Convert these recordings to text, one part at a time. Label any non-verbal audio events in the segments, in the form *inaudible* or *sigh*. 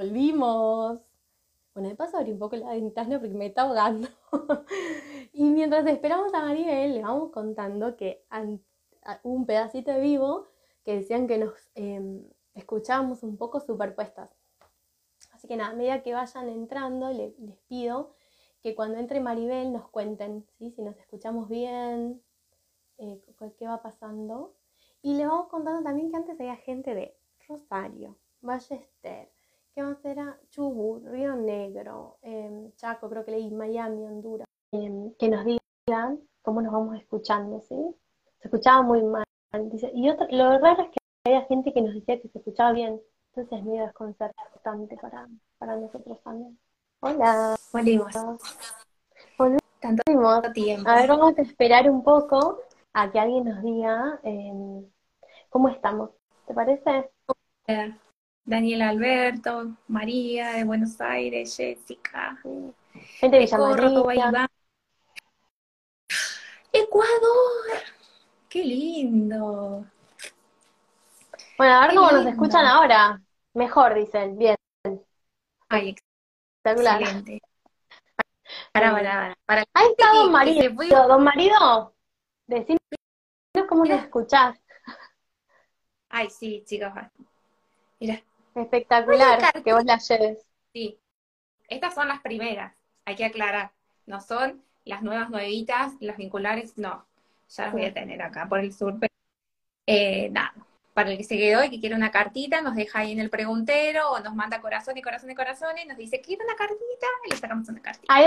Volvimos. Bueno, de paso abrí un poco la ventana porque me está ahogando. *laughs* y mientras esperamos a Maribel, le vamos contando que hubo un pedacito de vivo que decían que nos em, escuchábamos un poco superpuestas. Así que nada, a medida que vayan entrando, les pido que cuando entre Maribel nos cuenten ¿sí? si nos escuchamos bien, eh, qué va pasando. Y le vamos contando también que antes había gente de Rosario, Ballester, ¿qué más era? Chubut, Río Negro, em, Chaco, creo que leí, Miami, Honduras. Em, que nos digan cómo nos vamos escuchando, ¿sí? Se escuchaba muy mal. y otro, lo raro es que había gente que nos decía que se escuchaba bien. Entonces es medio desconcertante para, para nosotros también. Hola. Volvimos. Tanto tiempo. A ver, vamos a esperar un poco a que alguien nos diga em, cómo estamos. ¿Te parece? Daniel Alberto, María de Buenos Aires, Jessica. Gente de Villa Ecuador. Qué lindo. Bueno, a ver cómo nos escuchan ahora. Mejor, dicen. Bien. Ay, excelente. Para, para, para. para. Ahí está Don Marido. Don Marido, decinos cómo nos escuchás. Ay, sí, chicos. Mira. Espectacular que vos la lleves. Sí. Estas son las primeras, hay que aclarar. No son las nuevas nuevitas, las vinculares, no. Ya las voy a tener acá por el sur. Pero, eh, nada. Para el que se quedó y que quiere una cartita, nos deja ahí en el preguntero o nos manda corazón y corazón y corazón y nos dice, ¿quiere una cartita? Y le sacamos una cartita. Ahí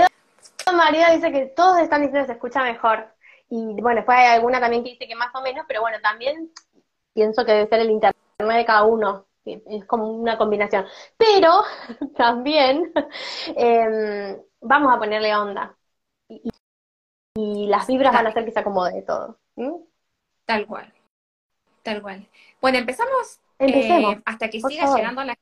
María dice que todos están diciendo que se escucha mejor. Y bueno, después hay alguna también que dice que más o menos, pero bueno, también pienso que debe ser el internet de cada uno es como una combinación. Pero *laughs* también em, vamos a ponerle onda. Y, las vibras van a hacer que se acomode todo. Tal cual. Tal cual. Bueno, empezamos eh, hasta que siga llegando la.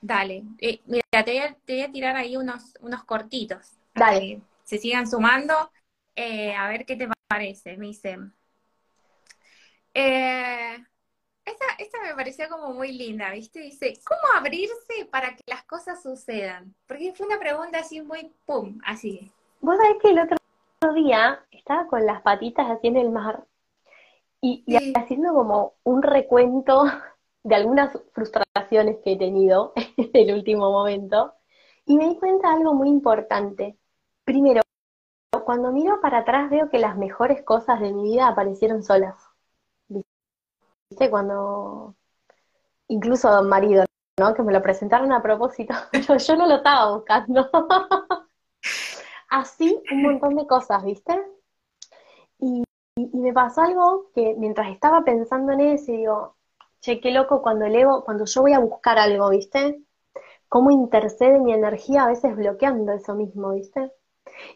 Dale. Eh, mira, te voy, a, tirar ahí unos, unos cortitos. Dale. se sigan sumando. Eh, a ver qué te parece. Me dicen. Eh, esta, me pareció como muy linda, ¿viste? Dice, ¿cómo abrirse para que las cosas sucedan? Porque fue una pregunta así muy pum, así. Vos sabés que el otro día estaba con las patitas así en el mar y, haciendo como un recuento de algunas frustraciones que he tenido *laughs* en el último momento y me di cuenta de algo muy importante. Primero, cuando miro para atrás veo que las mejores cosas de mi vida aparecieron solas. ¿Viste? Cuando incluso Don Marido, ¿no? Que me lo presentaron a propósito, *laughs* pero yo no lo estaba buscando. *laughs* Así un montón de cosas, ¿viste? Y, me pasó algo que mientras estaba pensando en eso, digo, che, qué loco cuando leo, cuando yo voy a buscar algo, ¿viste? Cómo intercede mi energía a veces bloqueando eso mismo, ¿viste?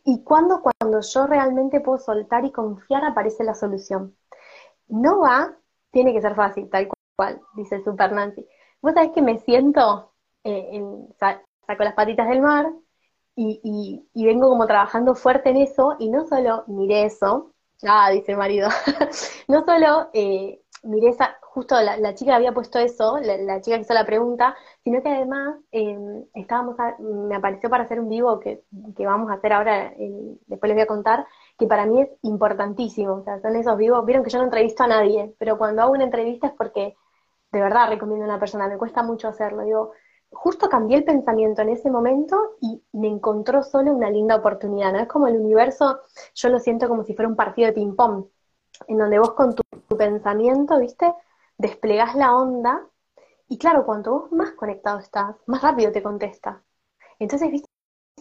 Y cuando, cuando yo realmente puedo soltar y confiar, aparece la solución. No va tiene que ser fácil, tal cual, dice Super Nancy. Vos sabés que me siento, eh, saco las patitas del mar y, y, vengo como trabajando fuerte en eso y no solo miré eso, ah, dice el marido, *laughs* no solo eh, miré esa, justo la, chica había puesto eso, la, chica que hizo la pregunta, sino que además em, estábamos, me apareció para hacer un vivo que, que vamos a hacer ahora, después les voy a contar, que para mí es importantísimo. O sea, son esos vivos. Vieron que yo no entrevisto a nadie, pero cuando hago una entrevista es porque de verdad recomiendo a una persona. Me cuesta mucho hacerlo. Digo, justo cambié el pensamiento en ese momento y me encontró solo una linda oportunidad. ¿no? Es como el universo, yo lo siento como si fuera un partido de ping-pong, en donde vos con tu, tu pensamiento, ¿viste? Desplegás la onda. Y claro, cuanto vos más conectado estás, más rápido te contesta. Entonces, ¿viste?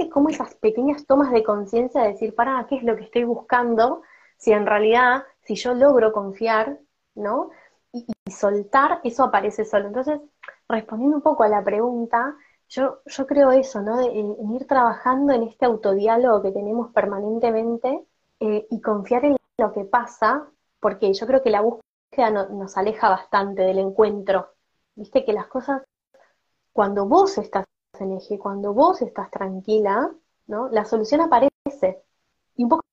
Como esas pequeñas tomas de conciencia de decir, para, ¿qué es lo que estoy buscando? Si en realidad, si yo logro confiar, ¿no? Y, soltar, eso aparece solo. Entonces, respondiendo un poco a la pregunta, yo, yo creo eso, ¿no? en, ir trabajando en este autodiálogo que tenemos permanentemente eh, y confiar en lo que pasa, porque yo creo que la búsqueda nos aleja bastante del encuentro. Viste que las cosas, cuando vos estás cuando vos estás tranquila, ¿no? La solución aparece. Y un poco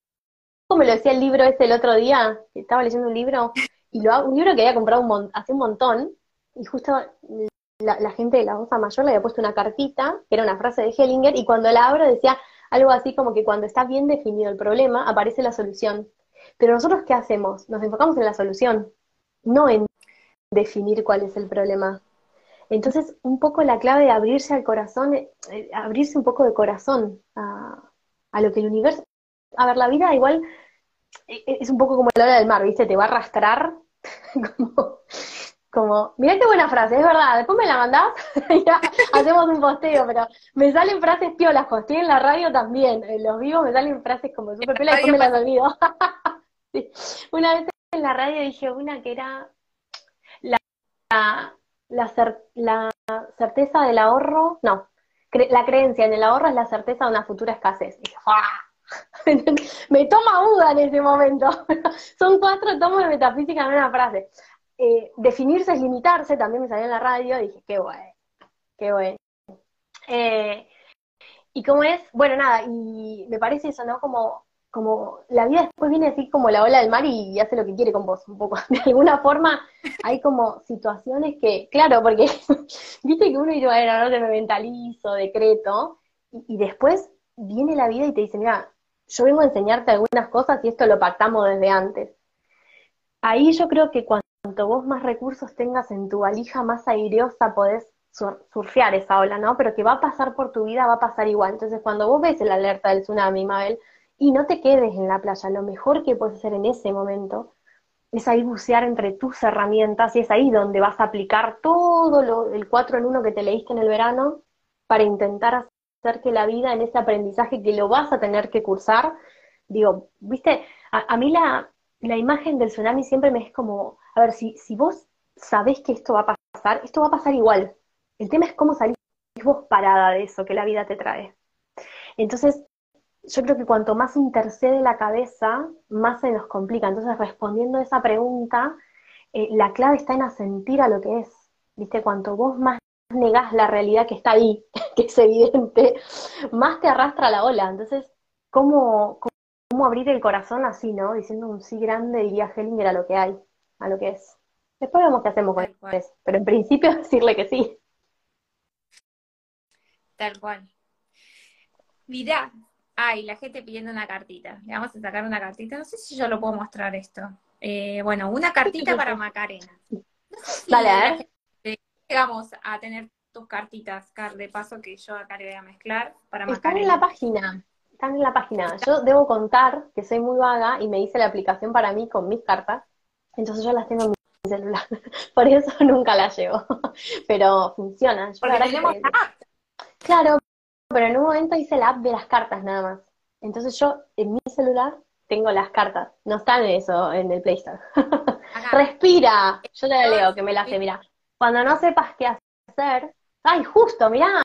como lo decía el libro ese el otro día, estaba leyendo un libro, y lo, un libro que había comprado un hace un montón, y justo la, gente de la Osa Mayor le había puesto una cartita, que era una frase de Hellinger, y cuando la abro decía algo así como que cuando está bien definido el problema, aparece la solución. Pero nosotros, ¿qué hacemos? Nos enfocamos en la solución, no en definir cuál es el problema. Entonces, un poco la clave de abrirse al corazón, eh, abrirse un poco de corazón a, a, lo que el universo... A ver, la vida igual e, e, es un poco como la ola del mar, ¿viste? Te va a arrastrar *laughs* como como, mirá qué buena frase, es verdad, después me la mandás y *laughs* ya hacemos un posteo, pero me salen frases piolas, estoy en la radio también, en los vivos me salen frases como súper piolas y después me las olvido. *laughs* Una vez en la radio dije una que era la, la, la certeza del ahorro, no, la creencia en el ahorro es la certeza de una futura escasez. *laughs* me toma duda en ese momento. *laughs* Son cuatro tomos de metafísica en una frase. Eh, definirse es limitarse, también me salió en la radio, y dije, qué bueno, qué bueno. Eh, y cómo es, bueno, nada, y me parece eso, ¿no? Como, como la vida después viene así como la ola del mar y, hace lo que quiere con vos, un poco. *laughs* De alguna forma hay como situaciones que, claro, porque *laughs* viste que uno dice, bueno, no te me mentalizo, decreto, y, y después viene la vida y te dice, mira, yo vengo a enseñarte algunas cosas y esto lo pactamos desde antes. Ahí yo creo que cuanto vos más recursos tengas en tu valija más aireosa, podés surfear esa ola, ¿no? Pero que va a pasar por tu vida, va a pasar igual. Entonces, cuando vos ves el alerta del tsunami, Mabel, y no te quedes en la playa, lo mejor que puedes hacer en ese momento es ahí bucear entre tus herramientas y es ahí donde vas a aplicar todo lo, el 4 en 1 que te leíste en el verano para intentar hacer que la vida en ese aprendizaje que lo vas a tener que cursar, digo, viste, a mí la, la imagen del tsunami siempre me es como, a ver, si, si vos sabés que esto va a pasar, esto va a pasar igual. El tema es cómo salís vos parada de eso que la vida te trae. Entonces, yo creo que cuanto más intercede la cabeza, más se nos complica. Entonces, respondiendo a esa pregunta, eh, la clave está en asentir a lo que es. ¿Viste? Cuanto vos más negás la realidad que está ahí, *laughs* que es evidente, más te arrastra la ola. Entonces, ¿cómo, cómo abrir el corazón así, ¿no? Diciendo un sí grande, diría Hellinger, a lo que hay, a lo que es. Después vemos qué hacemos con eso, pero en principio *laughs* decirle que sí. Tal cual. Mirá, ay, la gente pidiendo una cartita. Le vamos a sacar una cartita. No sé si yo lo puedo mostrar esto. Eh, bueno, una cartita para Macarena. Dale, a ver. Llegamos a tener tus cartitas, Car, de paso que yo acá le voy a mezclar para Macarena. Están en la página están en la página. Yo debo contar que soy muy vaga y me hice la aplicación para mí con mis cartas, entonces yo las tengo en mi celular. *laughs* Por eso nunca las llevo. *laughs* Pero funciona. Porque tenemos. Claro, pero en un momento hice la app de las cartas nada más. Entonces yo en mi celular tengo las cartas. No están en eso en el Play Store. *laughs* Respira. Yo te la leo, que me la hace, mira. Cuando no sepas qué hacer. Ay, justo, mirá.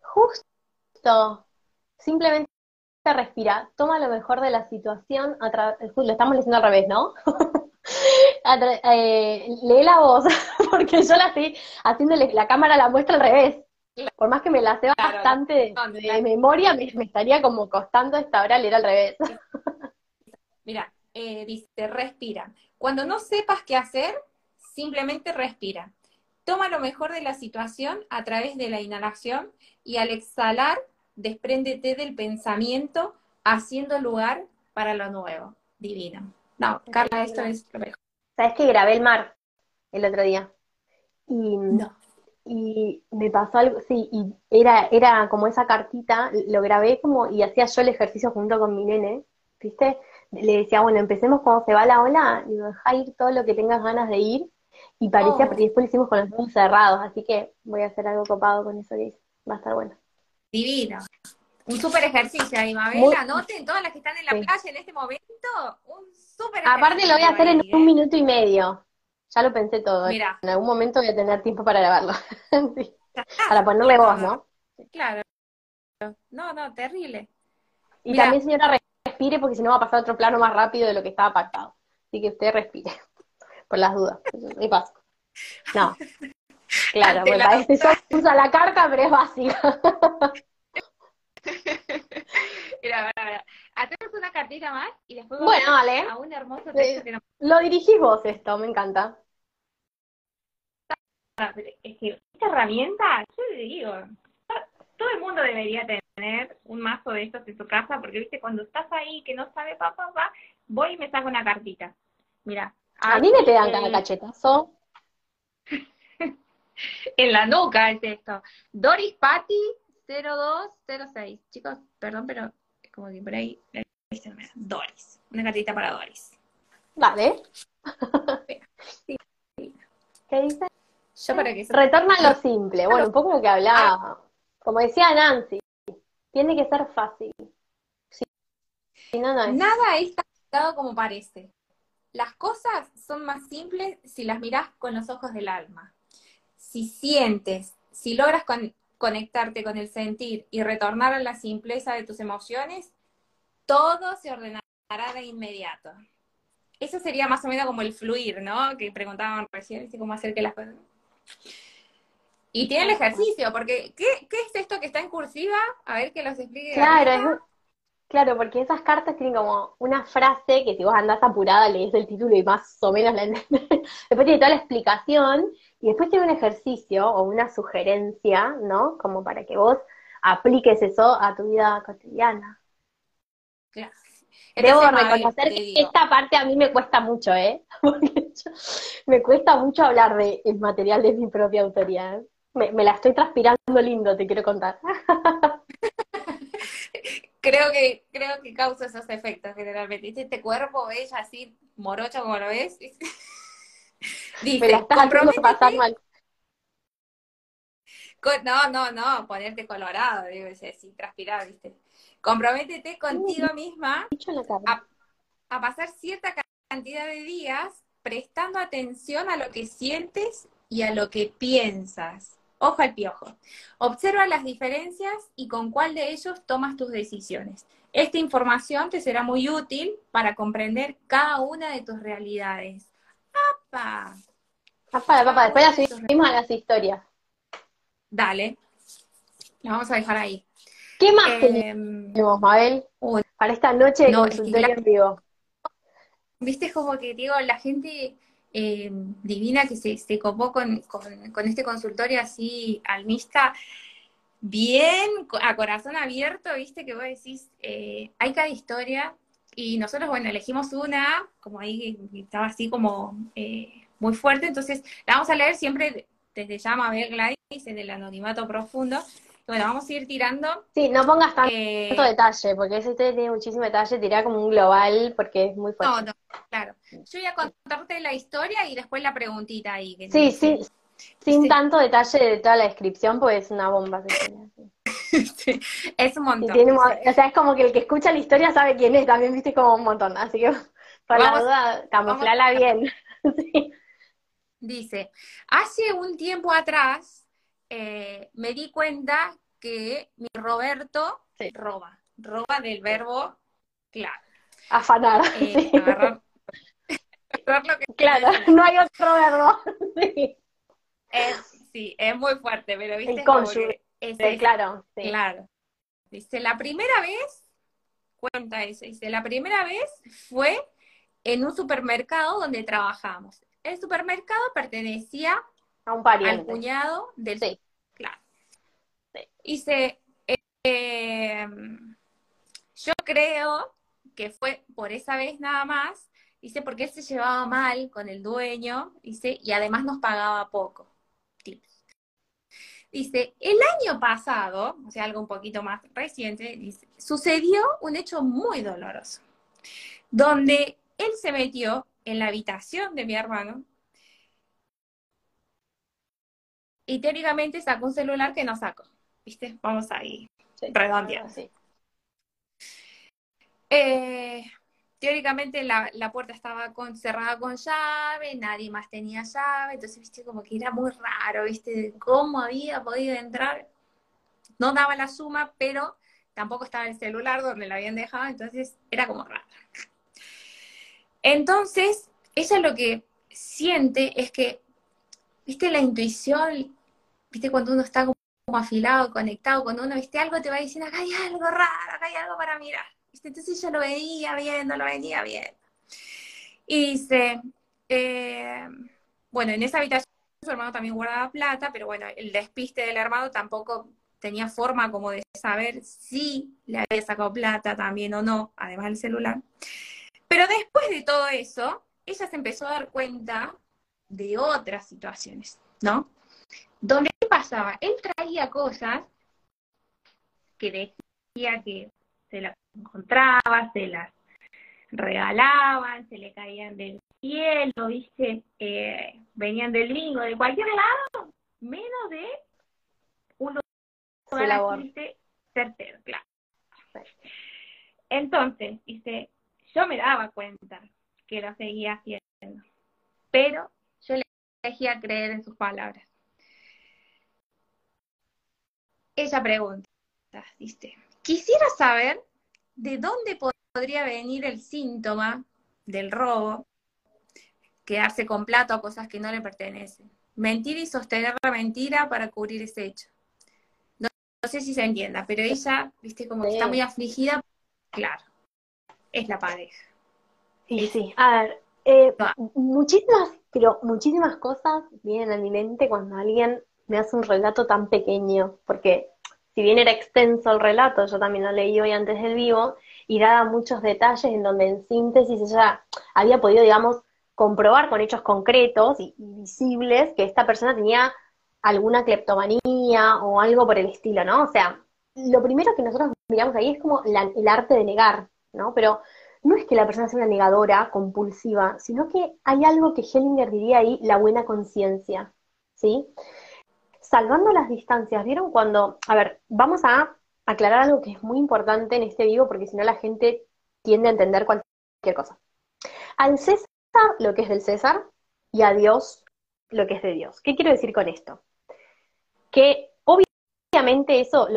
Justo Simplemente respira, toma lo mejor de la situación, lo estamos leyendo al revés, ¿no? *laughs* eh, lee la voz, *laughs* porque yo la estoy haciéndole, la cámara la muestra al revés. Por más que me la sé bastante de, memoria, me, estaría como costando esta hora leer al revés. Mira, eh, dice, respira. Cuando no sepas qué hacer, simplemente respira. Toma lo mejor de la situación a través de la inhalación y al exhalar despréndete del pensamiento haciendo lugar para lo nuevo. Divino. No, Carla, esto es lo mejor. ¿Sabes que grabé el mar el otro día? Y, y me pasó algo, sí, y era, era como esa cartita, lo grabé como, y hacía yo el ejercicio junto con mi nene, ¿viste? Le decía, bueno, empecemos cuando se va la ola, y deja ir todo lo que tengas ganas de ir, y parecía, oh. y después lo hicimos con los ojos cerrados, así que voy a hacer algo copado con eso que va a estar bueno. Divino. Un súper ejercicio ahí, Mabel. Anoten todas las que están en la playa en este momento. Un súper ejercicio. Aparte lo voy a hacer en un minuto y medio. Ya lo pensé todo. Mira. En algún momento voy a tener tiempo para grabarlo. *laughs* Para ponerle voz, ¿no? Claro. No, no, terrible. Y también, señora, respire porque si no va a pasar otro plano más rápido de lo que estaba pactado. Así que usted respire. *laughs* Por las dudas. Y paso. No. Claro, bueno, para este usa la carta, pero es básica. *laughs* mira, mira, mira. Hacemos una cartita más y después bueno, vale. a un hermoso texto Lo dirigís vos esto, me encanta. Es que esta herramienta, yo le digo, todo el mundo debería tener un mazo de estos en su casa, porque viste, cuando estás ahí que no sabe papá, papá, voy y me saco una cartita. Mira. A mí me pegan cada cachetazo. *laughs* en la nuca es esto. Doris Patty 0206. Chicos, perdón, pero es como que por ahí Doris. Una cartita para Doris. Vale. *laughs* ¿Qué dice? Yo para que Retorna a lo simple. *laughs* Bueno, un poco lo que hablaba. Como decía Nancy, tiene que ser fácil. Nada es tan complicado como parece. Las cosas son más simples si las mirás con los ojos del alma. Si sientes, si logras conectarte con el sentir y retornar a la simpleza de tus emociones, todo se ordenará de inmediato. Eso sería más o menos como el fluir, ¿no? Que preguntaban recién, ¿cómo hacer que las cosas... Y tiene el ejercicio, porque ¿qué, es esto que está en cursiva? A ver que los explique. Claro, claro, porque esas cartas tienen como una frase que si vos andás apurada lees el título y más o menos la entendés. *laughs* después tiene toda la explicación y después tiene un ejercicio o una sugerencia, ¿no? Como para que vos apliques eso a tu vida cotidiana. Claro. Debo reconocer que esta parte a mí me cuesta mucho, ¿eh? *laughs* Porque me cuesta mucho hablar del el material de mi propia autoría. ¿eh? Me, la estoy transpirando lindo, te quiero contar. *laughs* creo que creo que causa esos efectos generalmente. Este cuerpo ella así morocho como lo ves. Dice, *laughs* me la estás pasar mal. No, no, no, ponerte colorado, digo, así, transpirar, ¿viste? Comprométete contigo misma a, a pasar cierta cantidad de días prestando atención a lo que sientes y a lo que piensas. Ojo al piojo. Observa las diferencias y con cuál de ellos tomas tus decisiones. Esta información te será muy útil para comprender cada una de tus realidades. ¡Apa! Papá, papá, después las subimos a las historias. Dale. La vamos a dejar ahí. ¿Qué más eh, tenemos, Mabel? para esta noche de consultorio en vivo. Viste como que digo, la gente eh, divina que se, se copó con, con, este consultorio así almista, bien, a corazón abierto, viste que vos decís, eh, hay cada historia, y nosotros, bueno, elegimos una, como ahí estaba así como eh, muy fuerte, entonces la vamos a leer siempre desde llama Mabel Gladys, del anonimato profundo, bueno, vamos a ir tirando. Sí, no pongas tanto, detalle, porque ese tiene muchísimo detalle, tirá como un global, porque es muy fuerte. No, no, claro. Yo voy a contarte la historia y después la preguntita ahí. Que sí, sí, sin tanto detalle de toda la descripción, pues es una bomba. *laughs* sí, es un montón. o sea, es como que el que escucha la historia sabe quién es, también viste como un montón, así que para la duda, camuflala bien. *laughs* Dice, hace un tiempo atrás eh, me di cuenta que mi Roberto roba, roba del verbo, claro. Afanar. Eh, claro, no hay otro verbo. sí. Es, sí, es muy fuerte, pero viste. El cónyuge. claro, claro. Dice, la primera vez, cuenta eso, dice, la primera vez fue en un supermercado donde trabajamos. El supermercado pertenecía a un pariente. Al cuñado del... Sí. Dice, eh, yo creo que fue por esa vez nada más, dice, porque él se llevaba mal con el dueño, dice, y además nos pagaba poco. Dice, el año pasado, o sea, algo un poquito más reciente, dice, sucedió un hecho muy doloroso, donde él se metió en la habitación de mi hermano y teóricamente sacó un celular que no sacó. ¿Viste? Vamos ahí, sí, redondeando. Eh, teóricamente la, puerta estaba cerrada con llave, nadie más tenía llave, entonces, viste, como que era muy raro, viste, cómo había podido entrar. No daba la suma, pero tampoco estaba el celular donde lo habían dejado, entonces era como raro. Entonces, ella lo que siente es que viste, la intuición, viste, cuando uno está como afilado, conectado, cuando uno, viste, algo te va diciendo, acá hay algo raro, acá hay algo para mirar. Entonces yo lo veía viendo, lo venía viendo. Y dice, eh, bueno, en esa habitación su hermano también guardaba plata, pero bueno, el despiste del hermano tampoco tenía forma como de saber si le había sacado plata también o no, además del celular. Pero después de todo eso, ella se empezó a dar cuenta de otras situaciones, ¿no? Donde ¿qué pasaba? Él traía cosas que decía que se las encontraba, se las regalaban, se le caían del cielo, ¿viste? Eh, venían del bingo, de cualquier lado, menos de un lugar certero, claro. Entonces, dice, yo me daba cuenta que lo seguía haciendo, pero yo le elegía creer en sus palabras. Ella pregunta, dice, quisiera saber de dónde podría venir el síntoma del robo, quedarse con plata o cosas que no le pertenecen. Mentir y sostener la mentira para cubrir ese hecho. No, sé si se entienda, pero ella, viste, como que está muy afligida, claro, es la pareja. Sí, sí. A ver, eh, muchísimas, pero muchísimas cosas vienen a mi mente cuando alguien me hace un relato tan pequeño, porque si bien era extenso el relato, yo también lo leí hoy antes del vivo, y daba muchos detalles en donde en síntesis ella había podido, digamos, comprobar con hechos concretos y, visibles que esta persona tenía alguna cleptomanía o algo por el estilo, ¿no? O sea, lo primero que nosotros miramos ahí es como el arte de negar, ¿no? Pero no es que la persona sea una negadora compulsiva, sino que hay algo que Hellinger diría ahí, la buena conciencia, ¿sí? Salvando las distancias, ¿vieron cuando, a ver, vamos a aclarar algo que es muy importante en este vivo porque si no la gente tiende a entender cualquier cosa. Al César lo que es del César y a Dios lo que es de Dios. ¿Qué quiero decir con esto? Que obviamente eso,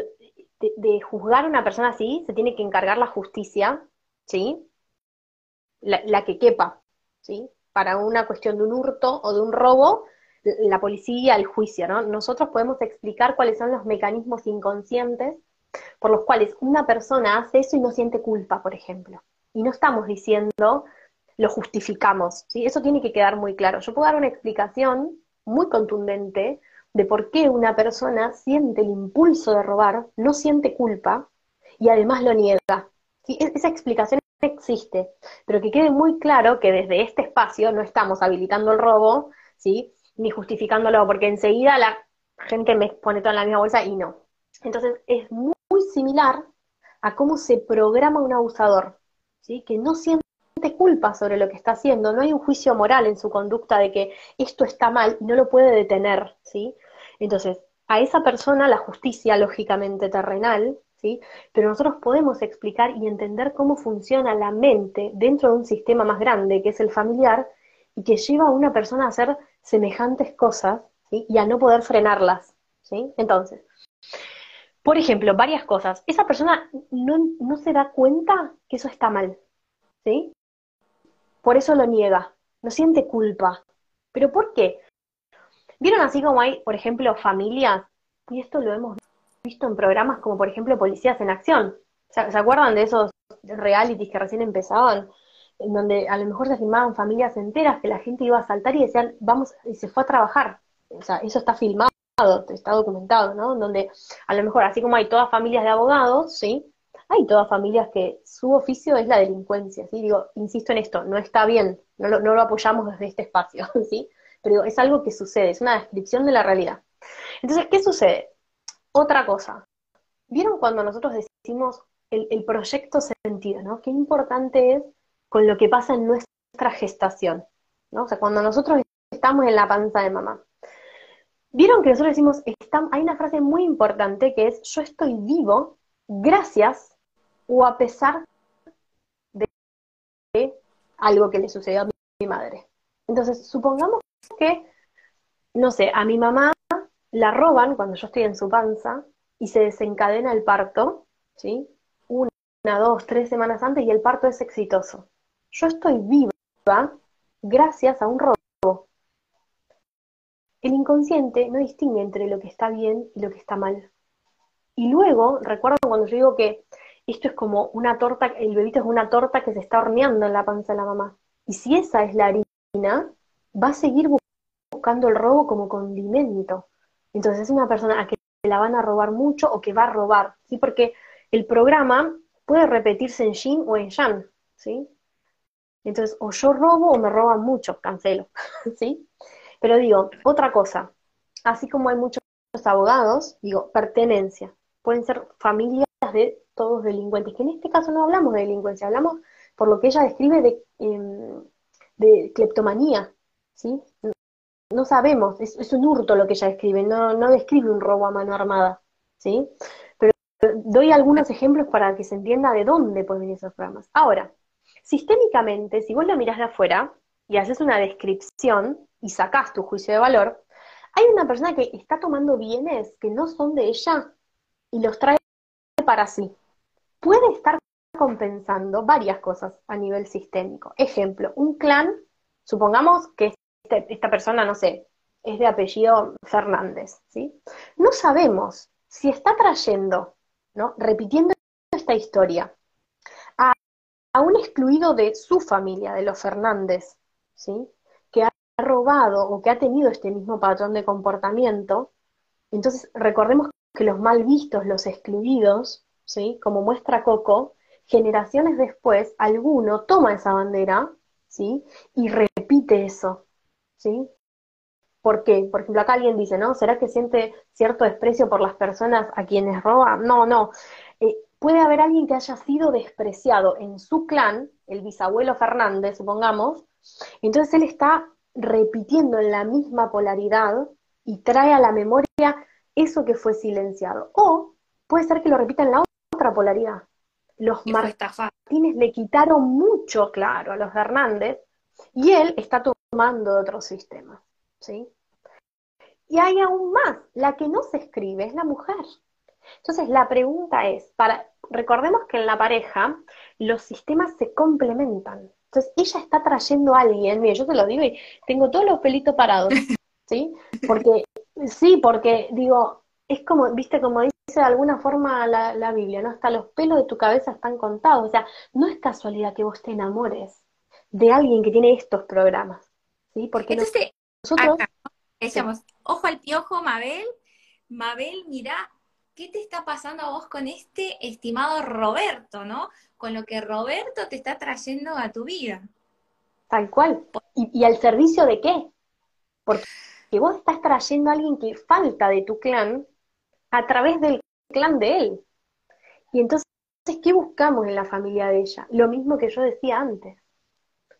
de, juzgar a una persona así, se tiene que encargar la justicia, ¿sí? La, la que quepa, ¿sí? Para una cuestión de un hurto o de un robo, la policía, el juicio, ¿no? Nosotros podemos explicar cuáles son los mecanismos inconscientes por los cuales una persona hace eso y no siente culpa, por ejemplo. Y no estamos diciendo, lo justificamos, ¿sí? Eso tiene que quedar muy claro. Yo puedo dar una explicación muy contundente de por qué una persona siente el impulso de robar, no siente culpa y además lo niega. ¿Sí? E-, esa explicación existe, pero que quede muy claro que desde este espacio no estamos habilitando el robo, ¿sí? Ni justificándolo, porque enseguida la gente me pone todo en la misma bolsa y no. Entonces es muy, similar a cómo se programa un abusador, ¿sí? que no siente culpa sobre lo que está haciendo, no hay un juicio moral en su conducta de que esto está mal y no lo puede detener, ¿sí? Entonces, a esa persona la justicia, lógicamente terrenal, ¿sí? Pero nosotros podemos explicar y entender cómo funciona la mente dentro de un sistema más grande, que es el familiar, y que lleva a una persona a hacer semejantes cosas y a no poder frenarlas. ¿sí? Entonces, por ejemplo, varias cosas. Esa persona no, se da cuenta que eso está mal. ¿sí? Por eso lo niega, no siente culpa. ¿Pero por qué? ¿Vieron así como hay, por ejemplo, familias? Y esto lo hemos visto en programas como, por ejemplo, Policías en Acción. ¿Se acuerdan de esos realities que recién empezaban? En donde a lo mejor se filmaban familias enteras que la gente iba a saltar y decían, vamos, y se fue a trabajar. O sea, eso está filmado, está documentado, ¿no? En donde a lo mejor, así como hay todas familias de abogados, ¿sí? Hay todas familias que su oficio es la delincuencia, ¿sí? Digo, insisto en esto, no está bien, no lo, apoyamos desde este espacio, *laughs* ¿sí? Pero es algo que sucede, es una descripción de la realidad. Entonces, ¿qué sucede? Otra cosa. ¿Vieron cuando nosotros decimos el, el proyecto sentido, ¿no? Qué importante es con lo que pasa en nuestra gestación, ¿no? O sea, cuando nosotros estamos en la panza de mamá. Vieron que nosotros decimos, hay una frase muy importante que es, yo estoy vivo gracias o a pesar de algo que le sucedió a mi madre. Entonces, supongamos que, no sé, a mi mamá la roban cuando yo estoy en su panza y se desencadena el parto, ¿sí? Una, dos, tres semanas antes y el parto es exitoso yo estoy viva gracias a un robo. El inconsciente no distingue entre lo que está bien y lo que está mal. Y luego, recuerdo cuando yo digo que esto es como una torta, el bebito es una torta que se está horneando en la panza de la mamá. Y si esa es la harina, va a seguir buscando el robo como condimento. Entonces es una persona a que la van a robar mucho o que va a robar, ¿sí? Porque el programa puede repetirse en yin o en yang, ¿sí? Entonces, o yo robo o me roban mucho, cancelo, *laughs* ¿sí? Pero digo, otra cosa, así como hay muchos abogados, digo, pertenencia. Pueden ser familias de todos delincuentes, que en este caso no hablamos de delincuencia, hablamos por lo que ella describe de, em, de cleptomanía, ¿sí? No sabemos, es, un hurto lo que ella describe, no, no describe un robo a mano armada, ¿sí? Pero doy algunos ejemplos para que se entienda de dónde pueden venir esos programas. Ahora, sistémicamente, si vos la mirás de afuera y haces una descripción y sacás tu juicio de valor, hay una persona que está tomando bienes que no son de ella y los trae para sí. Puede estar compensando varias cosas a nivel sistémico. Ejemplo, un clan, supongamos que este, esta persona, no sé, es de apellido Fernández, ¿sí? No sabemos si está trayendo, ¿no? Repitiendo esta historia a un excluido de su familia, de los Fernández, ¿sí? ha robado o que ha tenido este mismo patrón de comportamiento, entonces recordemos que los mal vistos, los excluidos, ¿sí? como muestra Coco, generaciones después, alguno toma esa bandera ¿sí? y repite eso. ¿sí? ¿Por qué? Por ejemplo, acá alguien dice, ¿no? ¿Será que siente cierto desprecio por las personas a quienes roba? No, no. Puede haber alguien que haya sido despreciado en su clan, el bisabuelo Fernández, supongamos, entonces él está repitiendo en la misma polaridad y trae a la memoria eso que fue silenciado. O puede ser que lo repita en la otra polaridad. Los Martínez le quitaron mucho, claro, a los Hernández y él está tomando otro sistema. ¿sí? Y hay aún más, la que no se escribe es la mujer. Entonces la pregunta es, para, recordemos que en la pareja los sistemas se complementan. Entonces, ella está trayendo a alguien, mire, yo te lo digo y tengo todos los pelitos parados, *laughs* ¿sí? Porque, sí, porque digo, es como, viste, como dice de alguna forma la, la Biblia, ¿no? Hasta los pelos de tu cabeza están contados, o sea, no es casualidad que vos te enamores de alguien que tiene estos programas, ¿sí? Porque Entonces, nosotros... decíamos, ojo al piojo, Mabel, Mabel, mira, ¿qué te está pasando a vos con este estimado Roberto, no? con lo que Roberto te está trayendo a tu vida. Tal cual. ¿Y, al servicio de qué? Porque vos estás trayendo a alguien que falta de tu clan a través del clan de él. Y entonces, ¿qué buscamos en la familia de ella? Lo mismo que yo decía antes.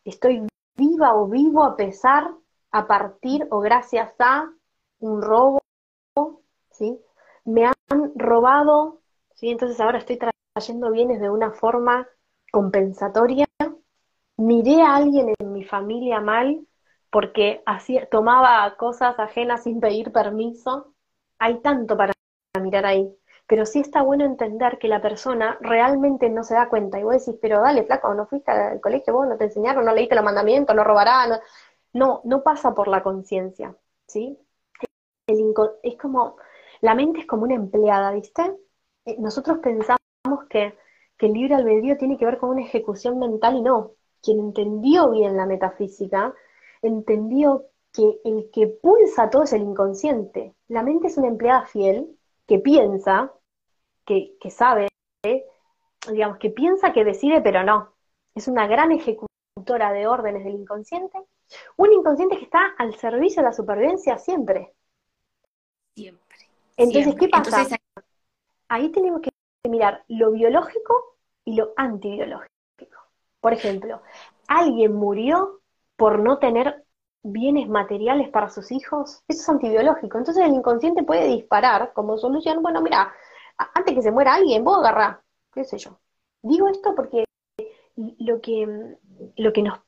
Estoy viva o vivo a pesar, a partir o gracias a un robo, ¿sí? Me han robado, ¿sí? Entonces ahora estoy trayendo bienes de una forma compensatoria, miré a alguien en mi familia mal porque hacía, tomaba cosas ajenas sin pedir permiso. Hay tanto para mirar ahí. Pero sí está bueno entender que la persona realmente no se da cuenta. Y vos decís, pero dale, flaco, no fuiste al colegio, vos no te enseñaron, no leíste los mandamientos, no robarás. No, no, pasa por la conciencia, ¿sí? es como, la mente es como una empleada, ¿viste? Eh, nosotros pensamos que, el libre albedrío tiene que ver con una ejecución mental y no. Quien entendió bien la metafísica, entendió que el que pulsa todo es el inconsciente. La mente es una empleada fiel que piensa, que, que sabe, digamos, que piensa que decide, pero no. Es una gran ejecutora de órdenes del inconsciente. Un inconsciente que está al servicio de la supervivencia siempre. Siempre. Entonces, ¿qué pasa? Ahí tenemos que mirar lo biológico y lo antibiológico. Por ejemplo, alguien murió por no tener bienes materiales para sus hijos, eso es antibiológico. Entonces el inconsciente puede disparar como solución, bueno, mira, antes que se muera alguien, vos agarrá, qué sé yo. Digo esto porque lo que, lo que, nos,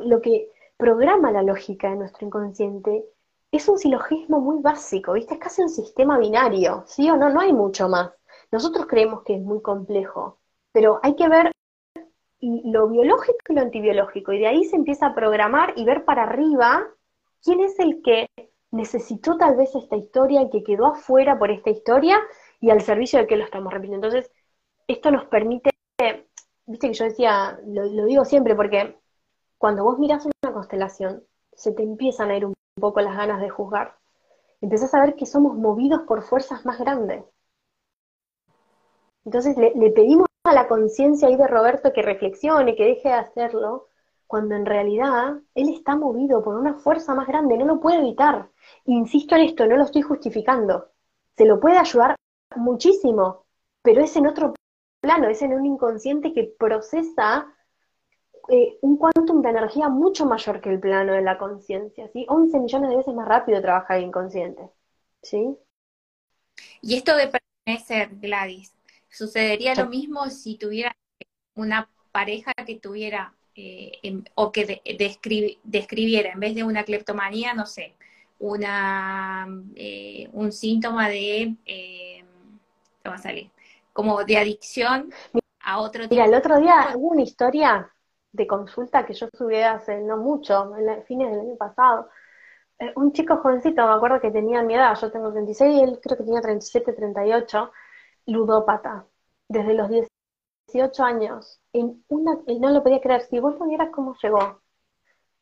lo que programa la lógica de nuestro inconsciente es un silogismo muy básico, ¿viste? Es casi un sistema binario, ¿sí o no? No hay mucho más. Nosotros creemos que es muy complejo, pero hay que ver lo biológico y lo antibiológico, y de ahí se empieza a programar y ver para arriba quién es el que necesitó tal vez esta historia y que quedó afuera por esta historia y al servicio de que lo estamos repitiendo. Entonces, esto nos permite, viste que yo decía, lo, digo siempre, porque cuando vos miras una constelación, se te empiezan a ir un poco las ganas de juzgar. Empezás a ver que somos movidos por fuerzas más grandes. Entonces le, le pedimos a la conciencia ahí de Roberto que reflexione, que deje de hacerlo, cuando en realidad él está movido por una fuerza más grande, no lo puede evitar. Insisto en esto, no lo estoy justificando. Se lo puede ayudar muchísimo, pero es en otro plano, es en un inconsciente que procesa eh, un quantum de energía mucho mayor que el plano de la conciencia, ¿sí? 11 millones de veces más rápido trabaja el inconsciente, ¿sí? Y esto de pertenecer, Gladys, ¿sucedería lo mismo si tuviera una pareja que tuviera eh, o que describiera en vez de una cleptomanía, no sé, una eh, un síntoma de eh, va a salir? Como de adicción a otro tipo. Mira, el otro día hubo una historia de consulta que yo subí hace no mucho, en el fines del año pasado. Eh, un chico jovencito, me acuerdo que tenía mi edad, yo tengo 36 y él creo que tenía 37, 38, ludópata, desde los 18 años. En una, él no lo podía creer, si vos lo vieras cómo llegó.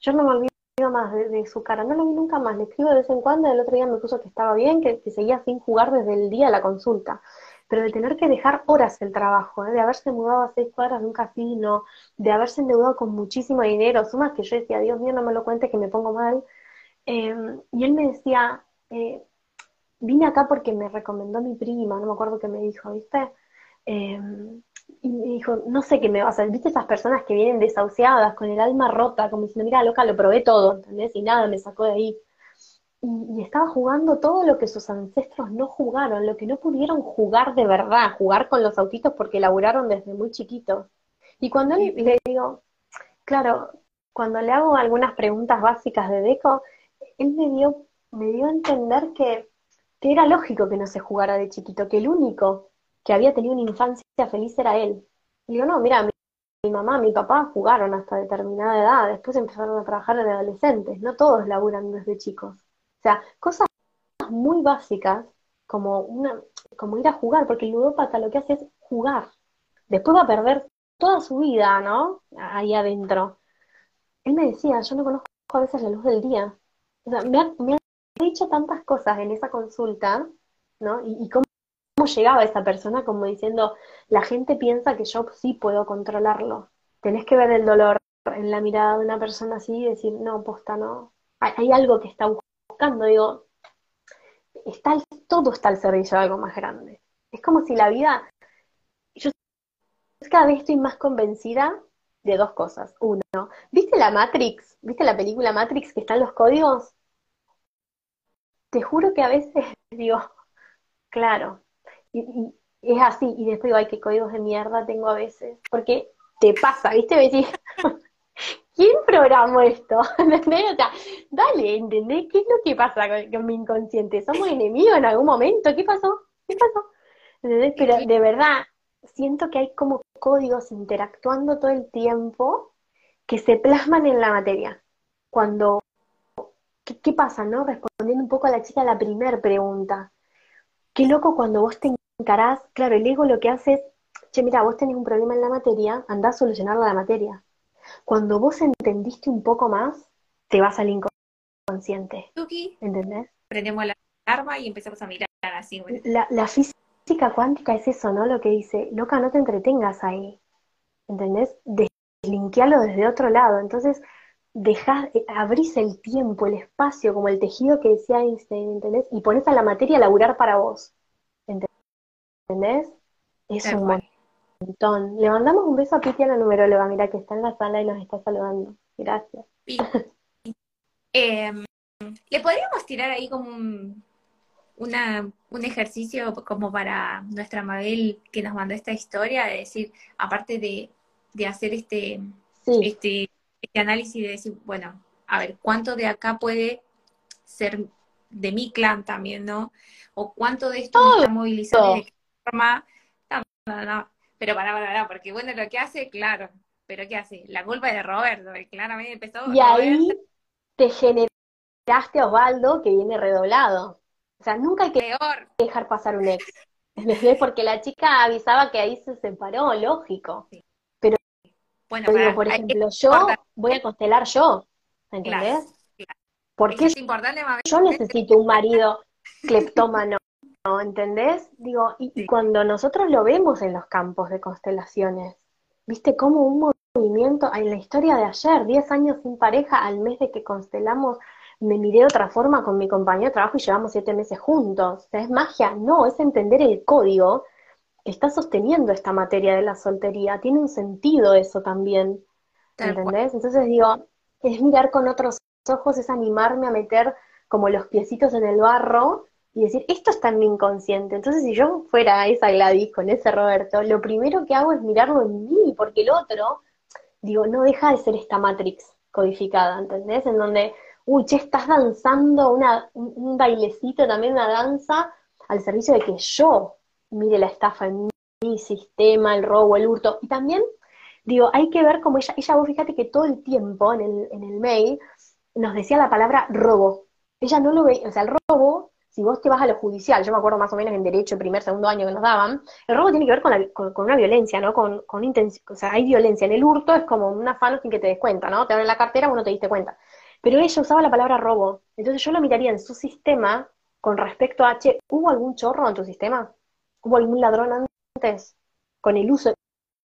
Yo no me olvido más de, su cara, no lo vi nunca más, le escribo de vez en cuando, el otro día me puso que estaba bien, que, que seguía sin jugar desde el día de la consulta pero de tener que dejar horas el trabajo, ¿eh? de haberse mudado a seis cuadras de un casino, de haberse endeudado con muchísimo dinero, sumas que yo decía, Dios mío, no me lo cuente que me pongo mal. Em, y él me decía, eh, vine acá porque me recomendó mi prima, no me acuerdo qué me dijo, ¿viste? Em, y me dijo, no sé qué me va a hacer, ¿viste esas personas que vienen desahuciadas, con el alma rota, como diciendo, mira, loca, lo probé todo, ¿entendés? Y nada, me sacó de ahí y, estaba jugando todo lo que sus ancestros no jugaron, lo que no pudieron jugar de verdad, jugar con los autitos porque laburaron desde muy chiquitos. Y cuando le digo, claro, cuando le hago algunas preguntas básicas de Deco, él me dio, me dio a entender que, que era lógico que no se jugara de chiquito, que el único que había tenido una infancia feliz era él. Y digo, no, mira, mi, mi mamá, mi papá jugaron hasta determinada edad, después empezaron a trabajar de adolescentes, no todos laburan desde chicos sea, cosas muy básicas como, una, como ir a jugar, porque el ludópata lo que hace es jugar. Después va a perder toda su vida, ¿no? Ahí adentro. Él me decía, yo no conozco a veces la luz del día. O sea, me ha, dicho tantas cosas en esa consulta, ¿no? Y, cómo, cómo, llegaba esa persona como diciendo, la gente piensa que yo sí puedo controlarlo. Tenés que ver el dolor en la mirada de una persona así y decir, no, posta, no. Hay, hay algo que está digo, está, todo está al servicio de algo más grande. Es como si la vida, yo cada vez estoy más convencida de dos cosas. Uno, ¿viste la Matrix? ¿Viste la película Matrix que están los códigos? Te juro que a veces *laughs* digo, claro, y, es así, y después digo, ay, qué códigos de mierda tengo a veces, porque te pasa, ¿viste? *laughs* ¿quién programó esto? *laughs* dale, ¿entendés? ¿Qué es lo que pasa con, mi inconsciente? ¿Somos enemigos en algún momento? ¿Qué pasó? ¿Qué pasó? ¿Entendés? Pero de verdad, siento que hay como códigos interactuando todo el tiempo que se plasman en la materia. Cuando, ¿qué, pasa, no? Respondiendo un poco a la chica la primera pregunta. Qué loco cuando vos te encarás, claro, el ego lo que hace es, che, mira, vos tenés un problema en la materia, andá a solucionarlo la materia cuando vos entendiste un poco más, te vas al inconsciente. ¿Entendés? Prendemos la alarma y empezamos a mirar así. La, la física cuántica es eso, ¿no? Lo que dice, loca, no te entretengas ahí. ¿Entendés? Deslinkealo desde otro lado. Entonces, dejás, eh, abrís el tiempo, el espacio, como el tejido que decía Einstein, ¿entendés? Y pones a la materia a laburar para vos. ¿Entendés? Es un le mandamos un beso a Piti a la numeróloga, mira que está en la sala y nos está saludando. Gracias. Em, ¿Le podríamos tirar ahí como un, una, un ejercicio como para nuestra Mabel que nos mandó esta historia? De decir, aparte de, hacer este, este, este análisis de decir, bueno, a ver, ¿cuánto de acá puede ser de mi clan también, ¿no? O cuánto de esto me está movilizando de qué forma. No, no, pero para, para, para, porque bueno, lo que hace, claro, pero ¿qué hace? La culpa es de Roberto, claramente empezó. Y ahí te generaste a Osvaldo que viene redoblado. O sea, nunca hay que dejar pasar un ex. Porque la chica avisaba que ahí se separó, lógico. Pero, bueno, por ejemplo, yo voy a constelar yo, ¿entendés? porque es importante, yo necesito un marido cleptómano, ¿entendés? Digo, y, cuando nosotros lo vemos en los campos de constelaciones, viste como un movimiento, en la historia de ayer, 10 años sin pareja, al mes de que constelamos, me miré de otra forma con mi compañero de trabajo y llevamos siete meses juntos. ¿Es magia? No, es entender el código que está sosteniendo esta materia de la soltería. Tiene un sentido eso también. ¿Entendés? Entonces digo, es mirar con otros ojos, es animarme a meter como los piecitos en el barro y decir, esto está en mi inconsciente. Entonces, si yo fuera esa Gladys con ese Roberto, lo primero que hago es mirarlo en mí, porque el otro, digo, no deja de ser esta Matrix codificada, ¿entendés? En donde uy, che, estás danzando una, un, bailecito, también una danza, al servicio de que yo mire la estafa en mi sistema, el robo, el hurto. Y también, digo, hay que ver cómo ella, ella vos fíjate que todo el tiempo en el, en el mail nos decía la palabra robo. Ella no lo ve, o sea, el robo, si vos te vas a lo judicial, yo me acuerdo más o menos en derecho, primer, segundo año que nos daban, el robo tiene que ver con, la, con, una violencia, ¿no? Con, con o sea, hay violencia. En el hurto es como un afano sin que te des cuenta, ¿no? Te abren la cartera, vos no te diste cuenta. Pero ella usaba la palabra robo. Entonces yo lo miraría en su sistema con respecto a, che, ¿hubo algún chorro en tu sistema? ¿Hubo algún ladrón antes? Con el uso.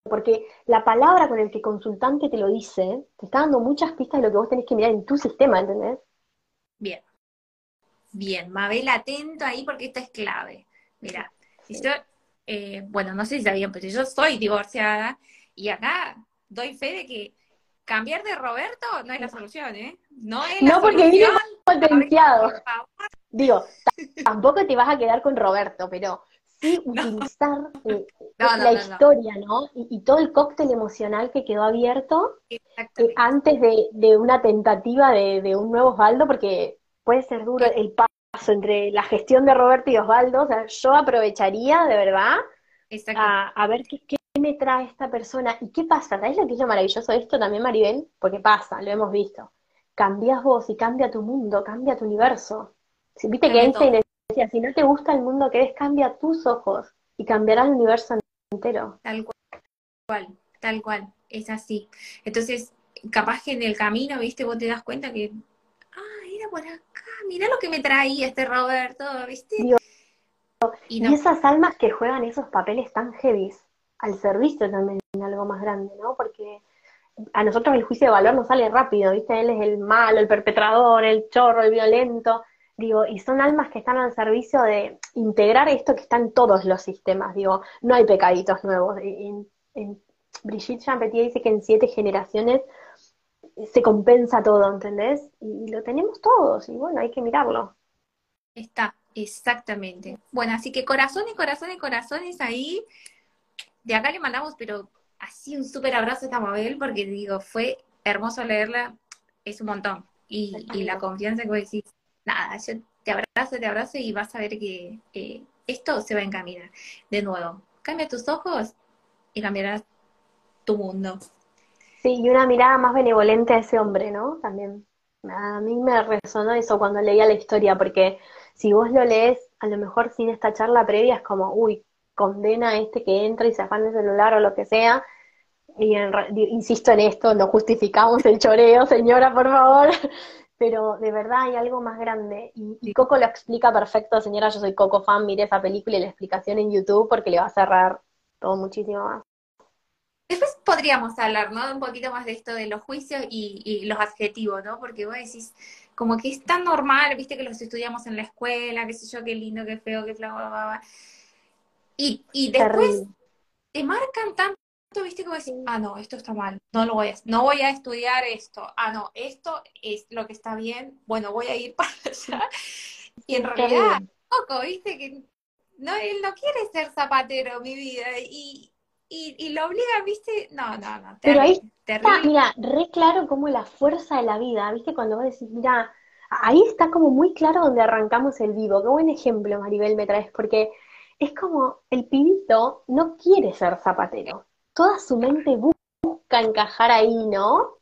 Porque la palabra con el que el consultante te lo dice, te está dando muchas pistas de lo que vos tenés que mirar en tu sistema, ¿entendés? Bien. Bien, Mabel, atento ahí porque esta es clave. Mira, yo, eh, bueno, no sé si sabían, pero yo soy divorciada y acá doy fe de que cambiar de Roberto no es la solución, ¿eh? No es la no, porque viene potenciado. Digo, *laughs* tampoco te vas a quedar con Roberto, pero sí *laughs* utilizar eh, la historia, ¿no? Y, todo el cóctel emocional que quedó abierto eh, antes de, una tentativa de, un nuevo Osvaldo, porque puede ser duro el paso entre la gestión de Roberto y Osvaldo. O sea, yo aprovecharía de verdad a, a, ver qué, me trae esta persona y qué pasa. ¿Sabes lo que es lo maravilloso de esto también, Maribel? Porque pasa, lo hemos visto. Cambias vos y cambia tu mundo, cambia tu universo. Viste que Einstein decía, si no te gusta el mundo que ves, cambia tus ojos y cambiará el universo entero. Tal cual, tal cual, es así. Entonces, capaz que en el camino, viste, vos te das cuenta que, era por acá, mira lo que me traía este Roberto, viste. y, y esas almas que juegan esos papeles tan heavies, al servicio también de algo más grande, ¿no? Porque a nosotros el juicio de valor nos sale rápido, ¿viste? Él es el malo, el perpetrador, el chorro, el violento, digo, y son almas que están al servicio de integrar esto que está en todos los sistemas, digo, no hay pecaditos nuevos. En, Brigitte Champetier dice que en siete generaciones se compensa todo, ¿entendés? Y lo tenemos todos, y bueno, hay que mirarlo. Está, exactamente. Bueno, así que corazones, corazones, corazones ahí de acá le mandamos, pero así un súper abrazo a esta Mabel, porque digo, fue hermoso leerla, es un montón. Y, la confianza que vos decís, nada, yo te abrazo, te abrazo y vas a ver que esto se va a encaminar. De nuevo, cambia tus ojos y cambiarás tu mundo. Sí, y una mirada más benevolente a ese hombre, ¿no? También. A mí me resonó eso cuando leía la historia, porque si vos lo lees, a lo mejor sin esta charla previa, es como, uy, condena a este que entra y se afana el celular o lo que sea. Y insisto en esto, no justificamos el choreo, señora, por favor. *laughs* Pero de verdad hay algo más grande. Y, Coco lo explica perfecto, señora. Yo soy Coco fan, mire esa película y la explicación en YouTube porque le va a cerrar todo muchísimo más. Después podríamos hablar, ¿no? Un poquito más de esto de los juicios y, los adjetivos, ¿no? Porque vos decís, como que es tan normal, viste que los estudiamos en la escuela, qué sé yo, qué lindo, qué feo, qué flaco, y, y después te marcan tanto, viste, como decir, ah, no, esto está mal, no lo voy a, no voy a estudiar esto, ah, no, esto es lo que está bien, bueno, voy a ir *laughs* para allá. Y en realidad, poco, viste, que no, él no quiere ser zapatero, mi vida, y, y, lo obliga, viste, no, no, no, Pero ahí está, mira, re claro como la fuerza de la vida, viste, cuando vos decís, mira, ahí está como muy claro donde arrancamos el vivo, qué buen ejemplo, Maribel, me traes, porque es como el pibito no quiere ser zapatero. Toda su mente busca encajar ahí, ¿no?